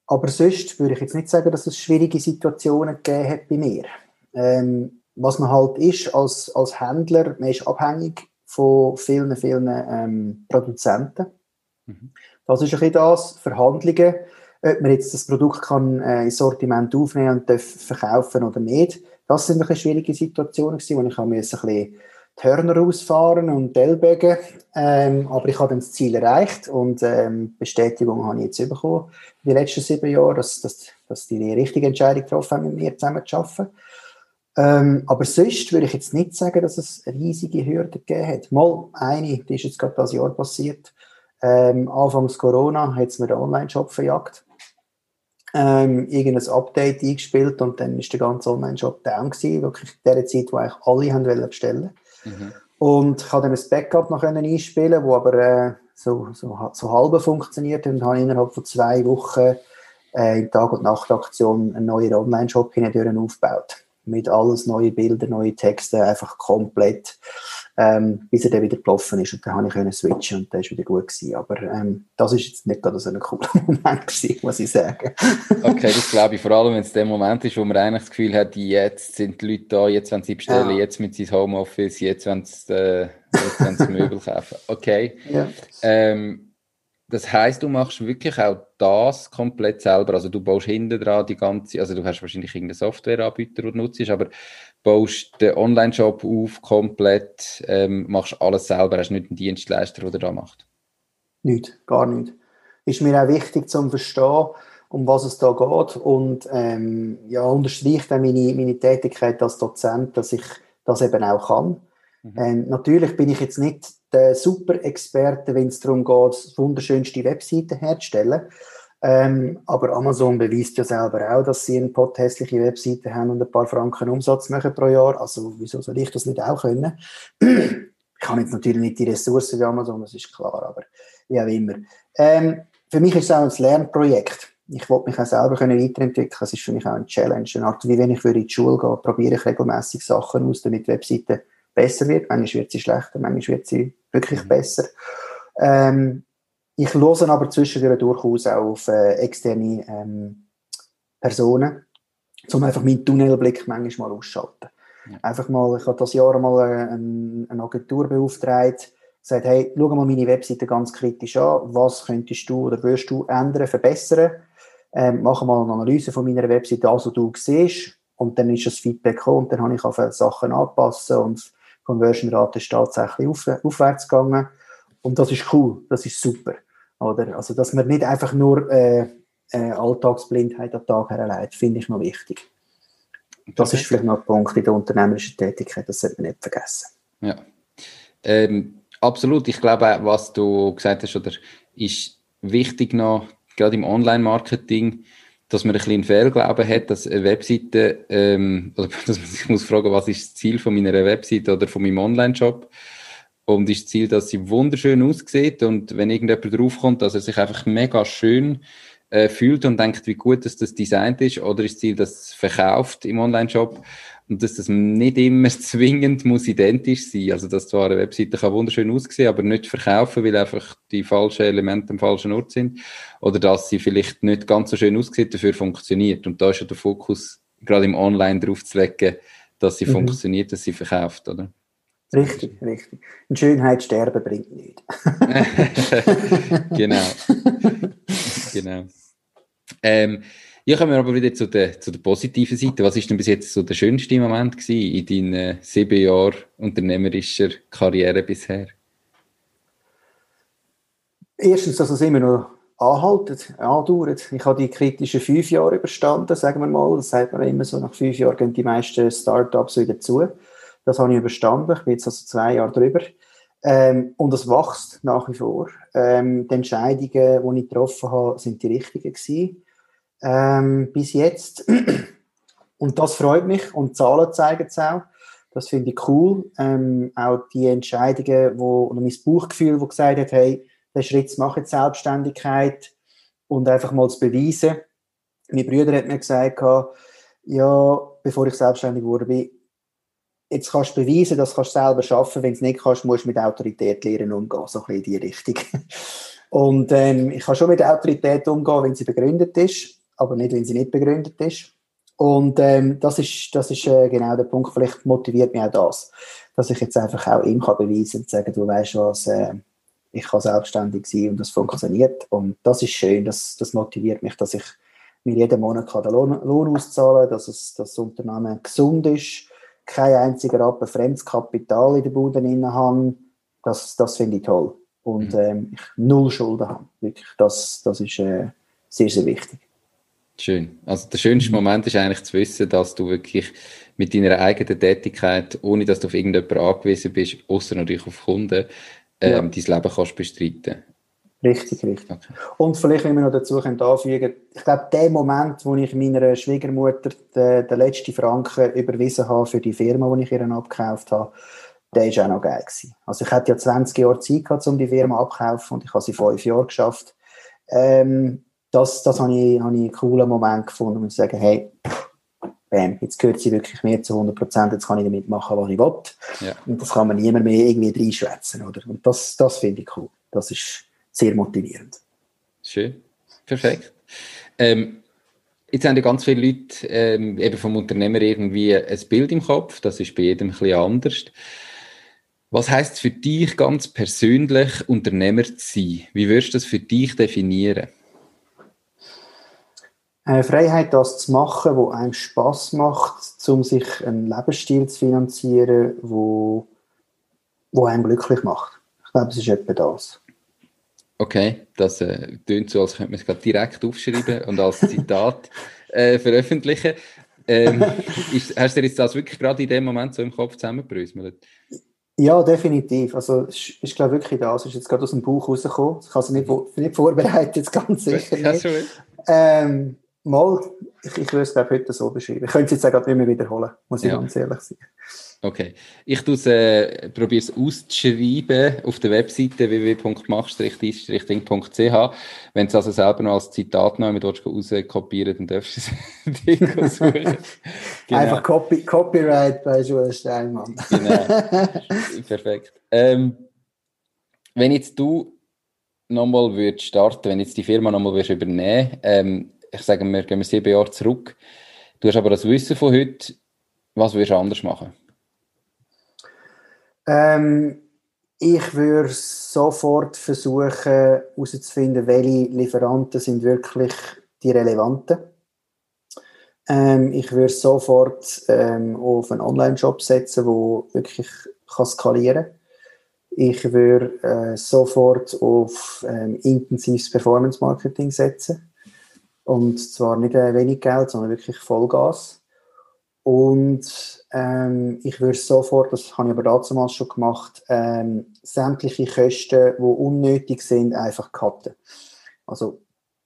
Aber sonst würde ich jetzt nicht sagen, dass es schwierige Situationen gegeben hat bei mir. Ähm, was man halt ist als, als Händler, man ist abhängig von vielen, vielen ähm, Produzenten. Mhm. Das ist ein bisschen das, Verhandlungen, ob man jetzt das Produkt kann, äh, ins Sortiment aufnehmen und verkaufen oder nicht. Das sind ein schwierige Situationen gewesen, wo ich ein bisschen die Hörner ausfahren und Ellbogen. Ähm, aber ich habe dann das Ziel erreicht und ähm, Bestätigung habe ich jetzt bekommen in den letzten sieben Jahren, dass, dass, dass die die richtige Entscheidung getroffen haben, mit mir zusammen zu arbeiten. Ähm, aber sonst würde ich jetzt nicht sagen, dass es riesige Hürden gegeben hat. Mal eine, die ist jetzt gerade das Jahr passiert. Ähm, Anfangs Corona hat es mir den Online-Shop verjagt. Ähm, irgendein Update eingespielt und dann ist der ganze Online-Shop down gewesen, wirklich in der Zeit, wo eigentlich alle haben wollen bestellen. Mhm. Und ich konnte dann ein Backup noch einspielen, wo aber äh, so, so, so halb funktioniert und habe innerhalb von zwei Wochen äh, in Tag- und Nachtaktion einen neuen Online-Shop hindurch aufgebaut mit alles neue Bilder, neue Texte, einfach komplett, ähm, bis er dann wieder gelaufen ist und dann habe ich können switchen und das war wieder gut gewesen. Aber ähm, das ist jetzt nicht gerade so ein cooler *laughs* Moment gewesen, muss ich sagen. okay, das glaube ich vor allem, wenn es der Moment ist, wo man eigentlich das Gefühl hat, jetzt sind die Leute da, jetzt wenn sie bestellen, ja. jetzt mit seinem Homeoffice, jetzt wenn sie, äh, jetzt Möbel *laughs* kaufen. Okay. Ja. Ähm, das heißt, du machst wirklich auch das komplett selber. Also du baust hinten dran die ganze, also du hast wahrscheinlich irgendeinen Softwareanbieter, den du nutzt, aber baust den Online-Shop auf komplett, ähm, machst alles selber, hast nicht einen Dienstleister, der da macht. Nicht, gar nicht. Ist mir auch wichtig zum Verstehen, um was es da geht und ähm, ja, unterstreicht auch meine, meine Tätigkeit als Dozent, dass ich das eben auch kann. Mhm. Ähm, natürlich bin ich jetzt nicht der Super-Experte, wenn es darum geht, wunderschönste Webseiten herzustellen. Ähm, aber Amazon beweist ja selber auch, dass sie eine pot hässliche Webseite haben und ein paar Franken Umsatz machen pro Jahr. Also wieso soll ich das nicht auch können? *clears throat* ich habe jetzt natürlich nicht die Ressourcen wie Amazon, das ist klar, aber wie auch immer. Ähm, für mich ist es auch ein Lernprojekt. Ich wollte mich auch selber können weiterentwickeln. Das ist für mich auch eine Challenge. Eine Art, wie wenn ich in die Schule gehe, probiere ich regelmäßig Sachen aus, damit Webseiten besser wird. Manchmal wird sie schlechter, manchmal wird sie wirklich mhm. besser. Ähm, ich höre aber zwischendurch durchaus auch auf äh, externe ähm, Personen, um einfach meinen Tunnelblick manchmal mal auszuschalten. Ja. Einfach mal, ich habe das Jahr mal äh, eine, eine Agentur beauftragt, gesagt, hey, schau mal meine Webseite ganz kritisch an, was könntest du oder wirst du ändern, verbessern, ähm, mach mal eine Analyse von meiner Webseite, also du siehst, und dann ist das Feedback gekommen und dann habe ich auf Sachen anpassen und Conversion-Rate ist tatsächlich auf, aufwärts gegangen. Und das ist cool, das ist super. Oder? Also, dass man nicht einfach nur äh, äh, Alltagsblindheit an den Tag herleitet, finde ich noch wichtig. Das okay. ist vielleicht noch ein Punkt in der unternehmerischen Tätigkeit, das sollte man nicht vergessen. Ja, ähm, absolut. Ich glaube, was du gesagt hast, oder ist wichtig noch, gerade im Online-Marketing, dass man ein bisschen Fehlglauben hat, dass eine Webseite, ähm, *laughs* oder dass man sich muss fragen, was ist das Ziel von meiner Webseite oder von meinem Online-Shop? Und ist das Ziel, dass sie wunderschön aussieht und wenn irgendjemand draufkommt, dass er sich einfach mega schön äh, fühlt und denkt, wie gut dass das designt ist, oder ist das Ziel, dass es verkauft im Online-Shop und dass das nicht immer *laughs* zwingend muss identisch sein. Also, dass zwar eine Webseite kann wunderschön aussehen, aber nicht verkaufen, weil einfach die falschen Elemente am falschen Ort sind. Oder dass sie vielleicht nicht ganz so schön aussieht, dafür funktioniert. Und da ist ja der Fokus, gerade im Online drauf zu legen, dass sie mhm. funktioniert, dass sie verkauft, oder? Richtig, richtig. Und Schönheit sterben bringt nicht. *laughs* genau. genau. Ähm, ich komme aber wieder zu der, zu der positiven Seite. Was ist denn bis jetzt so der schönste Moment gewesen in deinen sieben Jahren unternehmerischer Karriere bisher? Erstens, dass es immer noch anhaltet, andauert. Ich habe die kritischen fünf Jahre überstanden, sagen wir mal. Das sagt man immer so, nach fünf Jahren gehen die meisten Startups wieder zu. Das habe ich überstanden. Ich bin jetzt also zwei Jahre drüber. Ähm, und es wächst nach wie vor. Ähm, die Entscheidungen, die ich getroffen habe, sind die richtigen gewesen ähm, bis jetzt. *clears throat* Und das freut mich und Zahlen zeigen es auch. Das finde ich cool. Ähm, auch die Entscheidungen, wo, oder mein Bauchgefühl, wo gesagt hat, hey, den Schritt mache ich Selbstständigkeit und einfach mal zu beweisen. Mein Bruder hat mir gesagt, ja, bevor ich selbstständig wurde, jetzt kannst du beweisen, dass du selber schaffen Wenn du es nicht kannst, musst du mit Autorität lernen umgehen. So ein bisschen in die Richtung. *laughs* Und ähm, ich kann schon mit Autorität umgehen, wenn sie begründet ist aber nicht, wenn sie nicht begründet ist. Und ähm, das ist, das ist äh, genau der Punkt. Vielleicht motiviert mich auch das, dass ich jetzt einfach auch ihm kann beweisen und sagen, du weißt was, äh, ich kann selbstständig sein und das funktioniert. Und das ist schön, das, das motiviert mich, dass ich mir jeden Monat den Lohn, Lohn auszahlen kann, dass es, das Unternehmen gesund ist, kein einziger Rappen fremdes Kapital in der Bude drin habe. Das, das finde ich toll. Und mhm. ähm, ich null Schulden habe. Wirklich, das, das ist äh, sehr, sehr wichtig. Schön. Also der schönste mhm. Moment ist eigentlich zu wissen, dass du wirklich mit deiner eigenen Tätigkeit, ohne dass du auf irgendjemanden angewiesen bist, außer natürlich auf Kunden, ähm, ja. dein Leben kannst bestreiten. Richtig, richtig. Und vielleicht, wenn wir noch dazu anfügen ich glaube, der Moment, wo ich meiner Schwiegermutter den, den letzten Franken überwiesen habe für die Firma, die ich ihr abgekauft habe, der war auch noch geil. Gewesen. Also ich hatte ja 20 Jahre Zeit gehabt, um die Firma abzukaufen und ich habe sie fünf Jahre geschafft. Ähm, das, das habe ich, habe ich einen coolen Moment gefunden, um zu sagen, hey, bam, jetzt gehört sie wirklich mir zu 100 Prozent, jetzt kann ich damit machen, was ich will. Ja. Und das kann man niemand mehr irgendwie reinschwätzen, oder? Und das, das finde ich cool. Das ist sehr motivierend. Schön. Perfekt. Ähm, jetzt haben ja ganz viele Leute ähm, eben vom Unternehmer irgendwie ein Bild im Kopf. Das ist bei jedem ein bisschen anders. Was heißt für dich ganz persönlich, Unternehmer zu sein? Wie würdest du das für dich definieren? Eine Freiheit, das zu machen, wo einem Spaß macht, um sich einen Lebensstil zu finanzieren, wo, wo einem glücklich macht. Ich glaube, es ist etwa das. Okay, das äh, tönt so, als könnte man es gerade direkt aufschreiben und als Zitat *laughs* äh, veröffentlichen. Ähm, ist, hast du dir jetzt das wirklich gerade in dem Moment so im Kopf zusammengebröselt? Ja, definitiv. Also, es ist, glaube wirklich das. Es ist jetzt gerade aus dem Buch rausgekommen. Ich habe es nicht, nicht vorbereitet, jetzt ganz sicher nicht. Ähm, mal, ich, ich würde es, glaube heute so beschreiben. Ich könnte es jetzt auch nicht mehr wiederholen, muss ich ja. ganz ehrlich sein. Okay. Ich äh, probiere es auszuschreiben auf der Webseite www.mach-ding.ch. Wenn du es also selber noch als Zitat noch mit rauskopieren dann darfst du es *laughs* Ding *laughs* suchen. Genau. Einfach Copy, Copyright bei Joel Steinmann. genau. *laughs* Perfekt. Ähm, wenn jetzt du nochmal würdest starten, wenn jetzt die Firma nochmal würdest übernehmen, ähm, ich sage, wir gehen sieben Jahre zurück. Du hast aber das Wissen von heute, was würdest du anders machen? Ähm, ich würde sofort versuchen herauszufinden, welche Lieferanten sind wirklich die relevanten. Ähm, ich würde sofort ähm, auf einen Online-Shop setzen, der wirklich kann skalieren kann. Ich würde äh, sofort auf ähm, intensives Performance-Marketing setzen. Und zwar nicht äh, wenig Geld, sondern wirklich Vollgas. Und ähm, ich würde sofort, das habe ich aber damals schon gemacht, ähm, sämtliche Kosten, die unnötig sind, einfach cutten. Also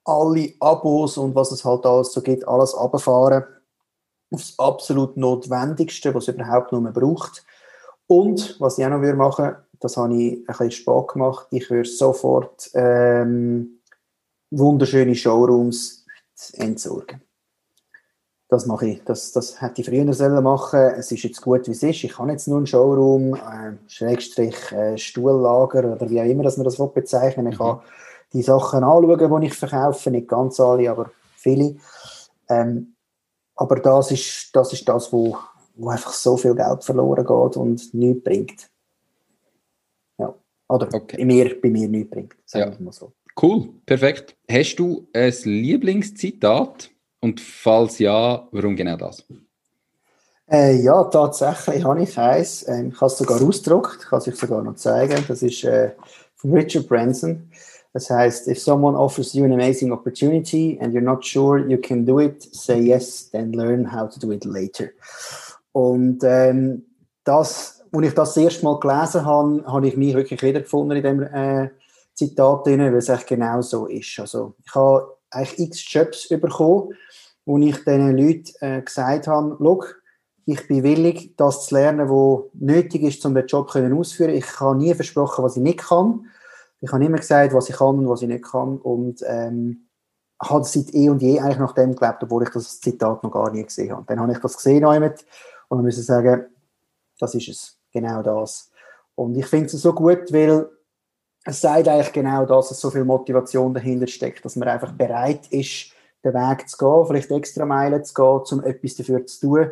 alle Abos und was es halt alles so gibt, alles abfahren aufs absolut Notwendigste, was es überhaupt nur braucht. Und was ich auch noch würde machen, das habe ich ein bisschen spät gemacht, ich würde sofort ähm, wunderschöne Showrooms entsorgen das mache ich. Das, das hätte ich früher sollen machen Es ist jetzt gut, wie es ist. Ich habe jetzt nur einen Showroom, äh, Schrägstrich, äh, Stuhllager oder wie auch immer, dass man das bezeichnen will. Ich mhm. kann die Sachen anschauen, die ich verkaufe. Nicht ganz alle, aber viele. Ähm, aber das ist das, ist das wo, wo einfach so viel Geld verloren geht und nichts bringt. Ja. Oder okay. bei, mir, bei mir nichts bringt. Sagen ja. mal so. Cool, perfekt. Hast du ein Lieblingszitat? Und falls ja, warum genau das? Äh, ja, tatsächlich habe ich eins. Ähm, ich habe es sogar ausgedruckt, kann es euch sogar noch zeigen. Das ist äh, von Richard Branson. Das heißt, if someone offers you an amazing opportunity and you're not sure you can do it, say yes, then learn how to do it later. Und ähm, das, als ich das, das erste Mal gelesen habe, habe ich mich wirklich wiedergefunden in dem äh, Zitat drin, weil es echt genau so ist. Also ich habe eigentlich x Jobs bekommen, wo ich diesen Leuten äh, gesagt habe, schau, ich bin willig, das zu lernen, was nötig ist, um den Job auszuführen. Ich habe nie versprochen, was ich nicht kann. Ich habe immer gesagt, was ich kann und was ich nicht kann. Und ähm, habe seit eh und je eigentlich nach dem gelebt, obwohl ich das Zitat noch gar nie gesehen habe. Dann habe ich das gesehen und dann musste sagen, das ist es, genau das. Und ich finde es so gut, weil es sagt eigentlich genau das, dass so viel Motivation dahinter steckt, dass man einfach bereit ist, den Weg zu gehen, vielleicht extra Meilen zu gehen, um etwas dafür zu tun,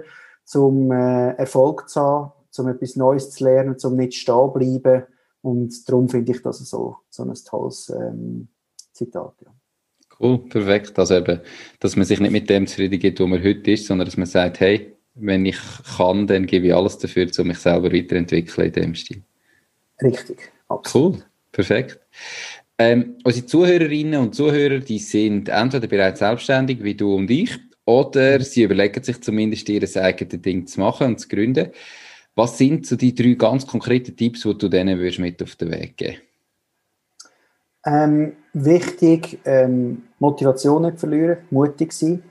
um äh, Erfolg zu haben, um etwas Neues zu lernen, um nicht stehen zu bleiben. Und darum finde ich das so, so ein tolles ähm, Zitat. Ja. Cool, perfekt. Also eben, dass man sich nicht mit dem zufrieden gibt, wo man heute ist, sondern dass man sagt, hey, wenn ich kann, dann gebe ich alles dafür, um mich selber weiterentwickeln in dem Stil. Richtig, absolut. Cool, Perfekt. Ähm, unsere Zuhörerinnen und Zuhörer, die sind entweder bereits selbstständig, wie du und ich, oder sie überlegen sich zumindest, ihr eigenes Ding zu machen und zu gründen. Was sind so die drei ganz konkreten Tipps, die du denen würdest mit auf den Weg geben ähm, Wichtig, ähm, Motivation nicht verlieren, mutig sein.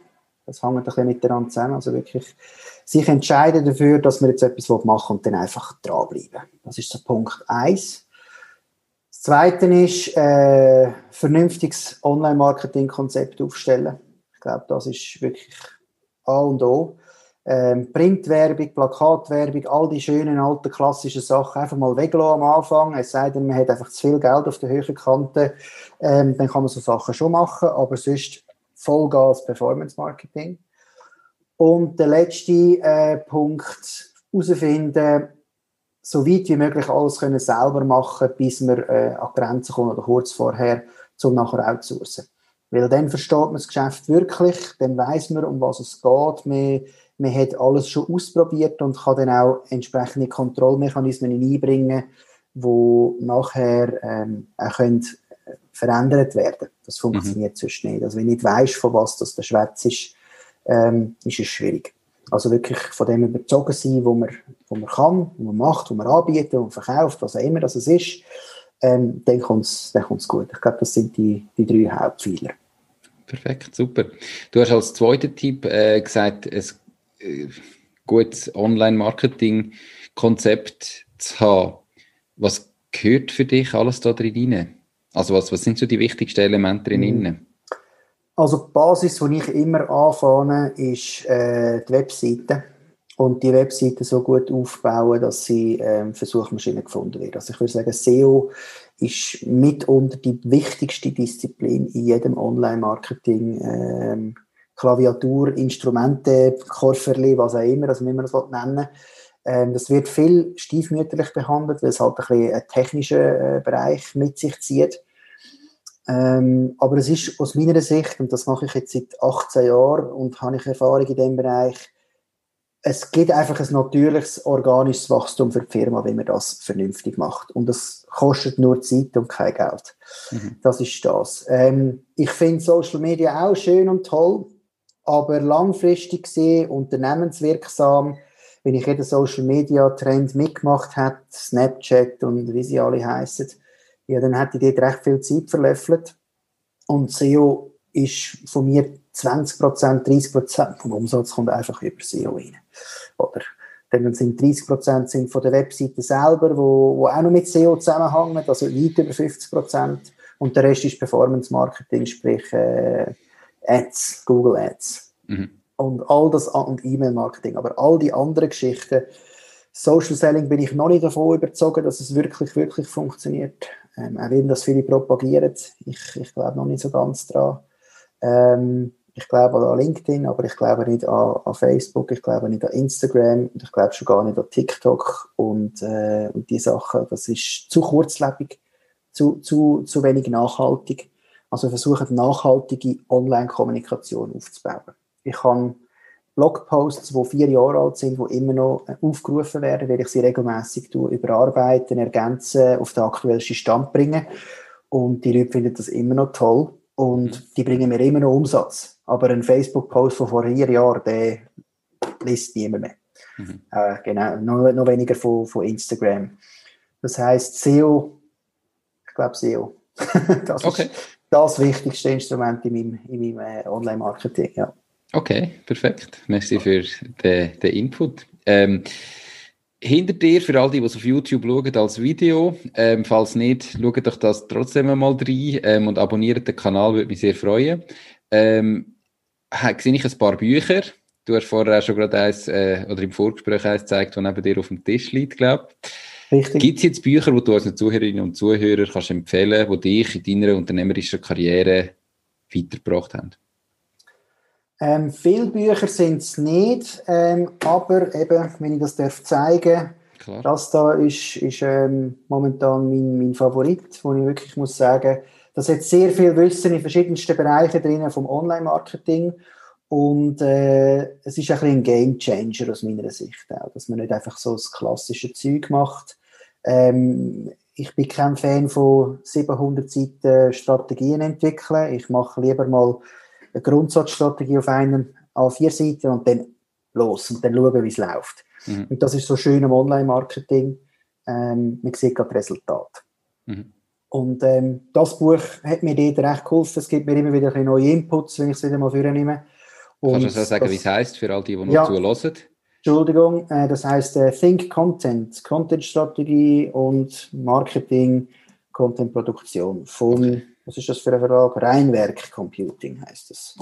Das hängt ein bisschen miteinander zusammen. Also wirklich sich entscheiden dafür, dass man jetzt etwas machen will und dann einfach dranbleiben. Das ist so Punkt 1. Zweite ist, äh, vernünftiges Online-Marketing-Konzept aufstellen. Ich glaube, das ist wirklich A und O. Ähm, Printwerbung, Plakatwerbung, all die schönen alten klassischen Sachen einfach mal weglassen am Anfang. Es sei denn, man hat einfach zu viel Geld auf der höheren Kante, ähm, dann kann man so Sachen schon machen, aber sonst Vollgas Performance Marketing. Und der letzte äh, Punkt, herausfinden, so weit wie möglich alles können selber machen, bis wir äh, an Grenzen kommen oder kurz vorher, zum nachher outsourcen. Weil dann versteht man das Geschäft wirklich, dann weiß man, um was es geht. Man, man hat alles schon ausprobiert und kann dann auch entsprechende Kontrollmechanismen einbringen, die nachher ähm, auch können verändert werden. Das funktioniert mhm. sonst nicht. Also wenn du nicht weißt, von was das der Schwätz ist, ähm, ist es schwierig. Also wirklich von dem überzogen sein, wo man, wo man kann, wo man macht, wo man anbietet und verkauft, was auch immer das ist, ähm, dann kommt es dann kommt's gut. Ich glaube, das sind die, die drei Hauptpfeiler. Perfekt, super. Du hast als zweiter Tipp äh, gesagt, ein äh, gutes Online-Marketing-Konzept zu haben. Was gehört für dich alles da drin? Also was, was sind so die wichtigsten Elemente drin? Mhm. Also die Basis, die ich immer anfange, ist äh, die Webseite. Und die Webseite so gut aufbauen, dass sie ähm, für Suchmaschinen gefunden wird. Also ich würde sagen, SEO ist mitunter die wichtigste Disziplin in jedem Online-Marketing. Ähm, Klaviatur, Instrumente, Kofferli, was auch immer, also wie man das nennen ähm, Das wird viel stiefmütterlich behandelt, weil es halt ein bisschen einen technischen äh, Bereich mit sich zieht. Ähm, aber es ist aus meiner Sicht, und das mache ich jetzt seit 18 Jahren und habe ich Erfahrung in dem Bereich, es gibt einfach ein natürliches organisches Wachstum für die Firma, wenn man das vernünftig macht. Und das kostet nur Zeit und kein Geld. Mhm. Das ist das. Ähm, ich finde Social Media auch schön und toll, aber langfristig gesehen, unternehmenswirksam, wenn ich jeden Social Media Trend mitgemacht habe, Snapchat und wie sie alle heißen, ja, dann hätte ich dort recht viel Zeit verlöffelt. Und SEO ist von mir 20%, 30% vom Umsatz kommt einfach über SEO rein. Oder dann sind 30% sind von der Webseite selber, wo, wo auch noch mit SEO zusammenhängen, also weit über 50%. Und der Rest ist Performance Marketing, sprich äh, Ads, Google Ads. Mhm. Und all das, und E-Mail Marketing. Aber all die anderen Geschichten, Social Selling bin ich noch nicht davon überzeugt, dass es wirklich, wirklich funktioniert. Ähm, auch wenn das viele propagieren. Ich, ich glaube noch nicht so ganz dran. Ähm, ich glaube an LinkedIn, aber ich glaube nicht an, an, Facebook, ich glaube nicht an Instagram und ich glaube schon gar nicht an TikTok und, äh, und die Sachen. Das ist zu kurzlebig, zu, zu, zu wenig nachhaltig. Also versuchen nachhaltige Online-Kommunikation aufzubauen. Ich habe Blogposts, die vier Jahre alt sind, die immer noch äh, aufgerufen werden, werde ich sie regelmäßig überarbeiten, ergänzen, auf den aktuellsten Stand bringen. Und die Leute finden das immer noch toll und mhm. die bringen mir immer noch Umsatz. Aber ein Facebook-Post von vor vier Jahren, der liest niemand mehr. Mhm. Äh, genau, noch, noch weniger von, von Instagram. Das heißt SEO, ich glaube SEO. *laughs* das okay. ist das wichtigste Instrument in meinem, in meinem äh, Online-Marketing, ja. Okay, perfekt. Merci für den, den Input. Ähm, hinter dir, für all die, die es auf YouTube schauen, als Video. Ähm, falls nicht, schaut doch das trotzdem einmal rein ähm, und abonniert den Kanal, würde mich sehr freuen. Ähm, sehe ich ein paar Bücher. Du hast vorher auch schon gerade eins, äh, oder im Vorgespräch eins gezeigt, das neben dir auf dem Tisch liegt, glaube ich. Gibt es jetzt Bücher, die du unseren Zuhörerinnen und Zuhörern kannst empfehlen, die dich in deiner unternehmerischen Karriere weitergebracht haben? Ähm, viele Bücher sind es nicht, ähm, aber eben, wenn ich das darf zeigen Klar. das da ist, ist ähm, momentan mein, mein Favorit, wo ich wirklich muss sagen, das hat sehr viel Wissen in verschiedensten Bereichen drin vom Online-Marketing und äh, es ist ein, ein Game Changer aus meiner Sicht auch, dass man nicht einfach so das klassische Zeug macht. Ähm, ich bin kein Fan von 700 Seiten Strategien entwickeln. Ich mache lieber mal eine Grundsatzstrategie auf einen A4 Seiten und dann los und dann schauen, wie es läuft. Mhm. Und das ist so schön am Online-Marketing. Ähm, man sieht gerade Resultat. Mhm. Und ähm, das Buch hat mir dort recht geholfen. Es gibt mir immer wieder ein neue Inputs, wenn ich es wieder mal vornehme. Kannst du so sagen, wie es heisst, für all die, die noch ja, zuhören? Entschuldigung, äh, das heißt äh, Think Content, Content-Strategie und Marketing, Content-Produktion von okay. Was ist das für ein Verlag? Rheinwerk Computing heißt das.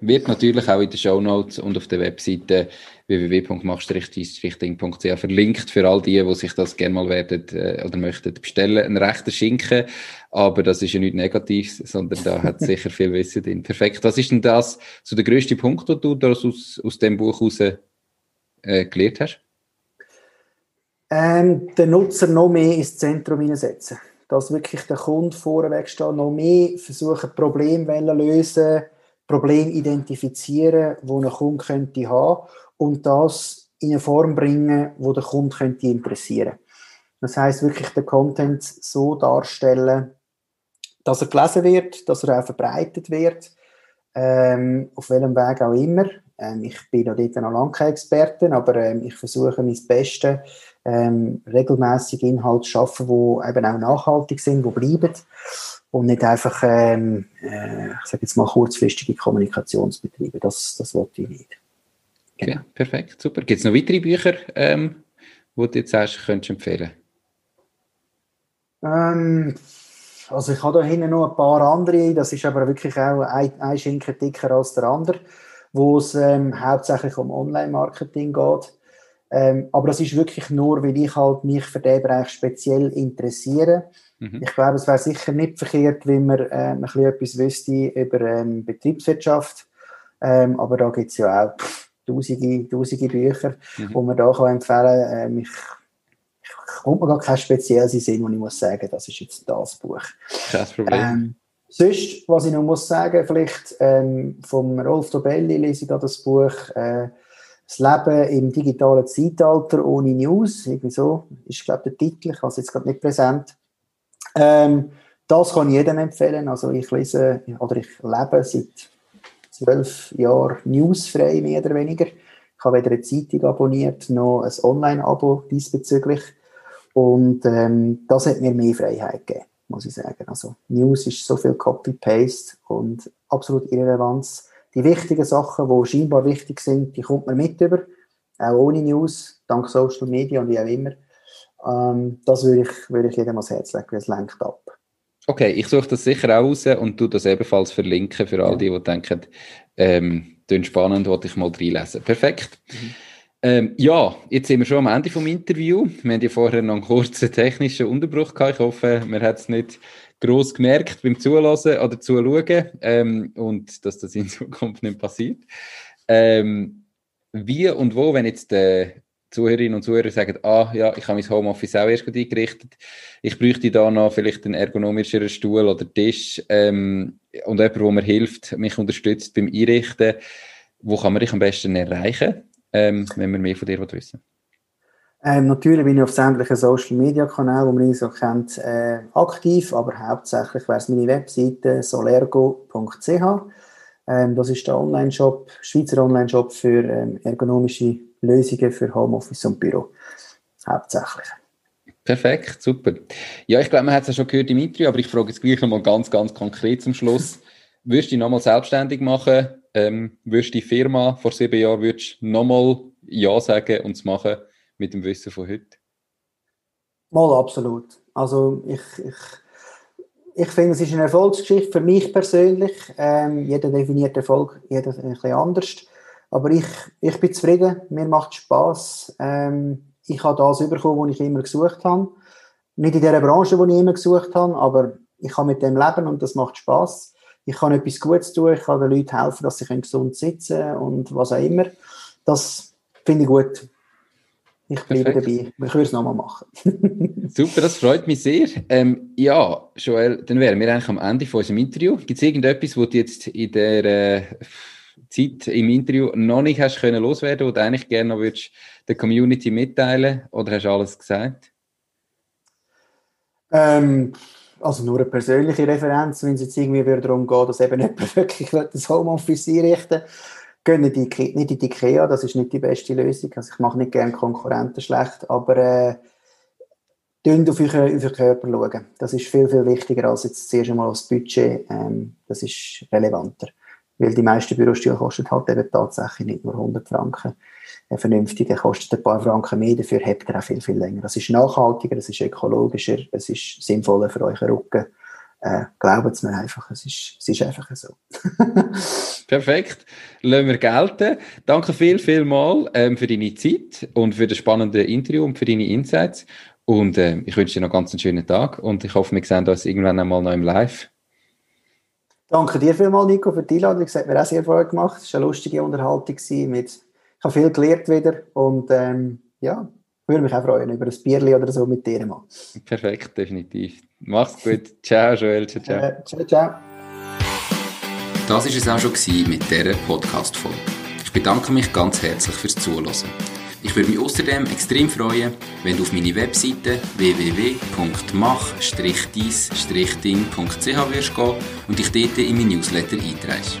Wird natürlich auch in den Show Notes und auf der Webseite www.machstrichting.ch verlinkt für all die, die sich das gerne mal werden äh, oder möchten bestellen. Ein rechter Schinken, aber das ist ja nichts Negatives, sondern da hat *laughs* sicher viel Wissen drin. Perfekt. Was ist denn das so der größte Punkt, den du aus, aus dem Buch heraus äh, gelernt hast? Ähm, den Nutzer noch mehr ins Zentrum hineinsetzen dass wirklich der Kunde vorweg steht, noch mehr versuchen, Probleme lösen, Problem identifizieren, wo ein Kunde könnte haben und das in eine Form bringen, wo der Kunde könnte interessieren. Das heißt wirklich den Content so darstellen, dass er gelesen wird, dass er auch verbreitet wird, ähm, auf welchem Weg auch immer. Ähm, ich bin da dort noch lange kein Experte, aber ähm, ich versuche mein Bestes, ähm, regelmäßig Inhalte schaffen, die eben auch nachhaltig sind, die bleiben und nicht einfach, ähm, äh, ich sage jetzt mal, kurzfristige Kommunikationsbetriebe. Das, das wollte ich nicht. Genau. Ja, perfekt, super. Gibt es noch weitere Bücher, ähm, die du jetzt sagst, könntest du empfehlen? Ähm, also ich habe da hinten noch ein paar andere, das ist aber wirklich auch ein, ein Schinken dicker als der andere, wo es ähm, hauptsächlich um Online-Marketing geht. Ähm, aber das ist wirklich nur, weil ich halt mich für den Bereich speziell interessiere. Mhm. Ich glaube, es wäre sicher nicht verkehrt, wenn man äh, ein bisschen etwas wüsste über ähm, Betriebswirtschaft. Ähm, aber da gibt es ja auch tausende, tausende Bücher, mhm. die man da kann empfehlen kann. Ähm, ich, ich kommt mir gar kein spezielles Sinn, wo ich muss sagen, das ist jetzt das Buch. Kein Problem. Ähm, sonst, was ich noch muss sagen, vielleicht ähm, vom Rolf Dobelli lese ich da das Buch äh, das Leben im digitalen Zeitalter ohne News, irgendwie so, ist, glaube der Titel, ich habe es jetzt gerade nicht präsent. Ähm, das kann ich jedem empfehlen, also ich lese, oder ich lebe seit zwölf Jahren newsfrei, mehr oder weniger. Ich habe weder eine Zeitung abonniert, noch ein Online-Abo diesbezüglich. Und ähm, das hat mir mehr Freiheit gegeben, muss ich sagen. Also News ist so viel Copy-Paste und absolut Irrelevanz die wichtigen Sachen, die scheinbar wichtig sind, die kommt man mit über, auch ohne News, dank Social Media und wie auch immer. Ähm, das würde ich, würde ich jedem ans Herz legen, weil es lenkt ab. Okay, ich suche das sicher auch raus und tu das ebenfalls verlinken für all die, die denken, ähm, spannend, wollte ich mal reinlesen. Perfekt. Mhm. Ähm, ja, jetzt sind wir schon am Ende vom Interview. Wir haben ja vorher noch einen kurzen technischen Unterbruch gehabt. Ich hoffe, man hat es nicht groß gemerkt beim Zulassen oder Zuschauen ähm, und dass das in Zukunft nicht passiert. Ähm, wie und wo, wenn jetzt die Zuhörerinnen und Zuhörer sagen, ah ja, ich habe mein Homeoffice auch erst eingerichtet, ich bräuchte da noch vielleicht einen ergonomischeren Stuhl oder Tisch ähm, und jemand, der mir hilft, mich unterstützt beim Einrichten, wo kann man dich am besten erreichen, ähm, wenn man mehr von dir wissen? Ähm, natürlich bin ich auf sämtlichen Social Media Kanälen, die man ihn so kennt, äh, aktiv, aber hauptsächlich wäre es meine Webseite solergo.ch. Ähm, das ist der Online-Shop, Schweizer Online-Shop für ähm, ergonomische Lösungen für Homeoffice und Büro. Hauptsächlich. Perfekt, super. Ja, ich glaube, man hat es ja schon gehört im Interview, aber ich frage jetzt gleich nochmal ganz, ganz konkret zum Schluss. Würdest du dich nochmal selbstständig machen? Ähm, würdest du die Firma vor sieben Jahren würdest nochmal Ja sagen und es machen? mit dem Wissen von heute? Mal absolut. Also ich, ich, ich finde, es ist eine Erfolgsgeschichte für mich persönlich. Ähm, jeder definiert Erfolg jeder ein bisschen anders. Aber ich, ich bin zufrieden, mir macht Spaß. Ähm, ich habe das bekommen, was ich immer gesucht habe. Nicht in der Branche, die ich immer gesucht habe, aber ich kann mit dem leben und das macht Spaß. Ich kann etwas Gutes tun, ich kann den Leuten helfen, dass sie gesund sitzen können und was auch immer. Das finde ich gut. Ich bleibe dabei. Ich würde es nochmal machen. *laughs* Super, das freut mich sehr. Ähm, ja, Joel, dann wären wir eigentlich am Ende von unserem Interview. Gibt es irgendetwas, was du jetzt in der äh, Zeit im Interview noch nicht hast können loswerden, was du eigentlich gerne noch würdest der Community mitteilen oder hast du alles gesagt? Ähm, also nur eine persönliche Referenz, wenn es jetzt irgendwie darum geht, dass eben *laughs* jemand wirklich das Homeoffice einrichten will gehen nicht in, die, nicht in die IKEA, das ist nicht die beste Lösung. Also ich mache nicht gerne Konkurrenten schlecht, aber äh, auf euren, auf euren Körper schauen. Das ist viel, viel wichtiger als jetzt zuerst einmal das Budget. Ähm, das ist relevanter. Weil die meisten Bürostühle kosten halt eben tatsächlich nicht nur 100 Franken. Ein vernünftiger kostet ein paar Franken mehr, dafür habt ihr auch viel, viel länger. Das ist nachhaltiger, das ist ökologischer, es ist sinnvoller für euren Rücken äh, glauben Sie mir einfach, es ist, es ist einfach so. *laughs* Perfekt. Lassen wir gelten. Danke viel, viel mal ähm, für deine Zeit und für das spannende Interview und für deine Insights. Und äh, ich wünsche dir noch ganz einen schönen Tag und ich hoffe, wir sehen uns irgendwann einmal noch im Live. Danke dir vielmals, Nico, für die Einladung. Es hat mir auch sehr Freude gemacht. Es war eine lustige Unterhaltung. Mit, ich habe viel gelernt wieder und ähm, ja, würde mich auch freuen über ein Bierli oder so mit dir mal. Perfekt, definitiv. Mach's gut. ciao, Joel. Ciao, ciao. Äh, ciao, ciao. Das war es auch schon mit dieser Podcast-Folge. Ich bedanke mich ganz herzlich fürs Zuhören. Ich würde mich außerdem extrem freuen, wenn du auf meine Webseite www.mach-dies-ding.ch wirst gehen und dich dort in mein Newsletter einträgst.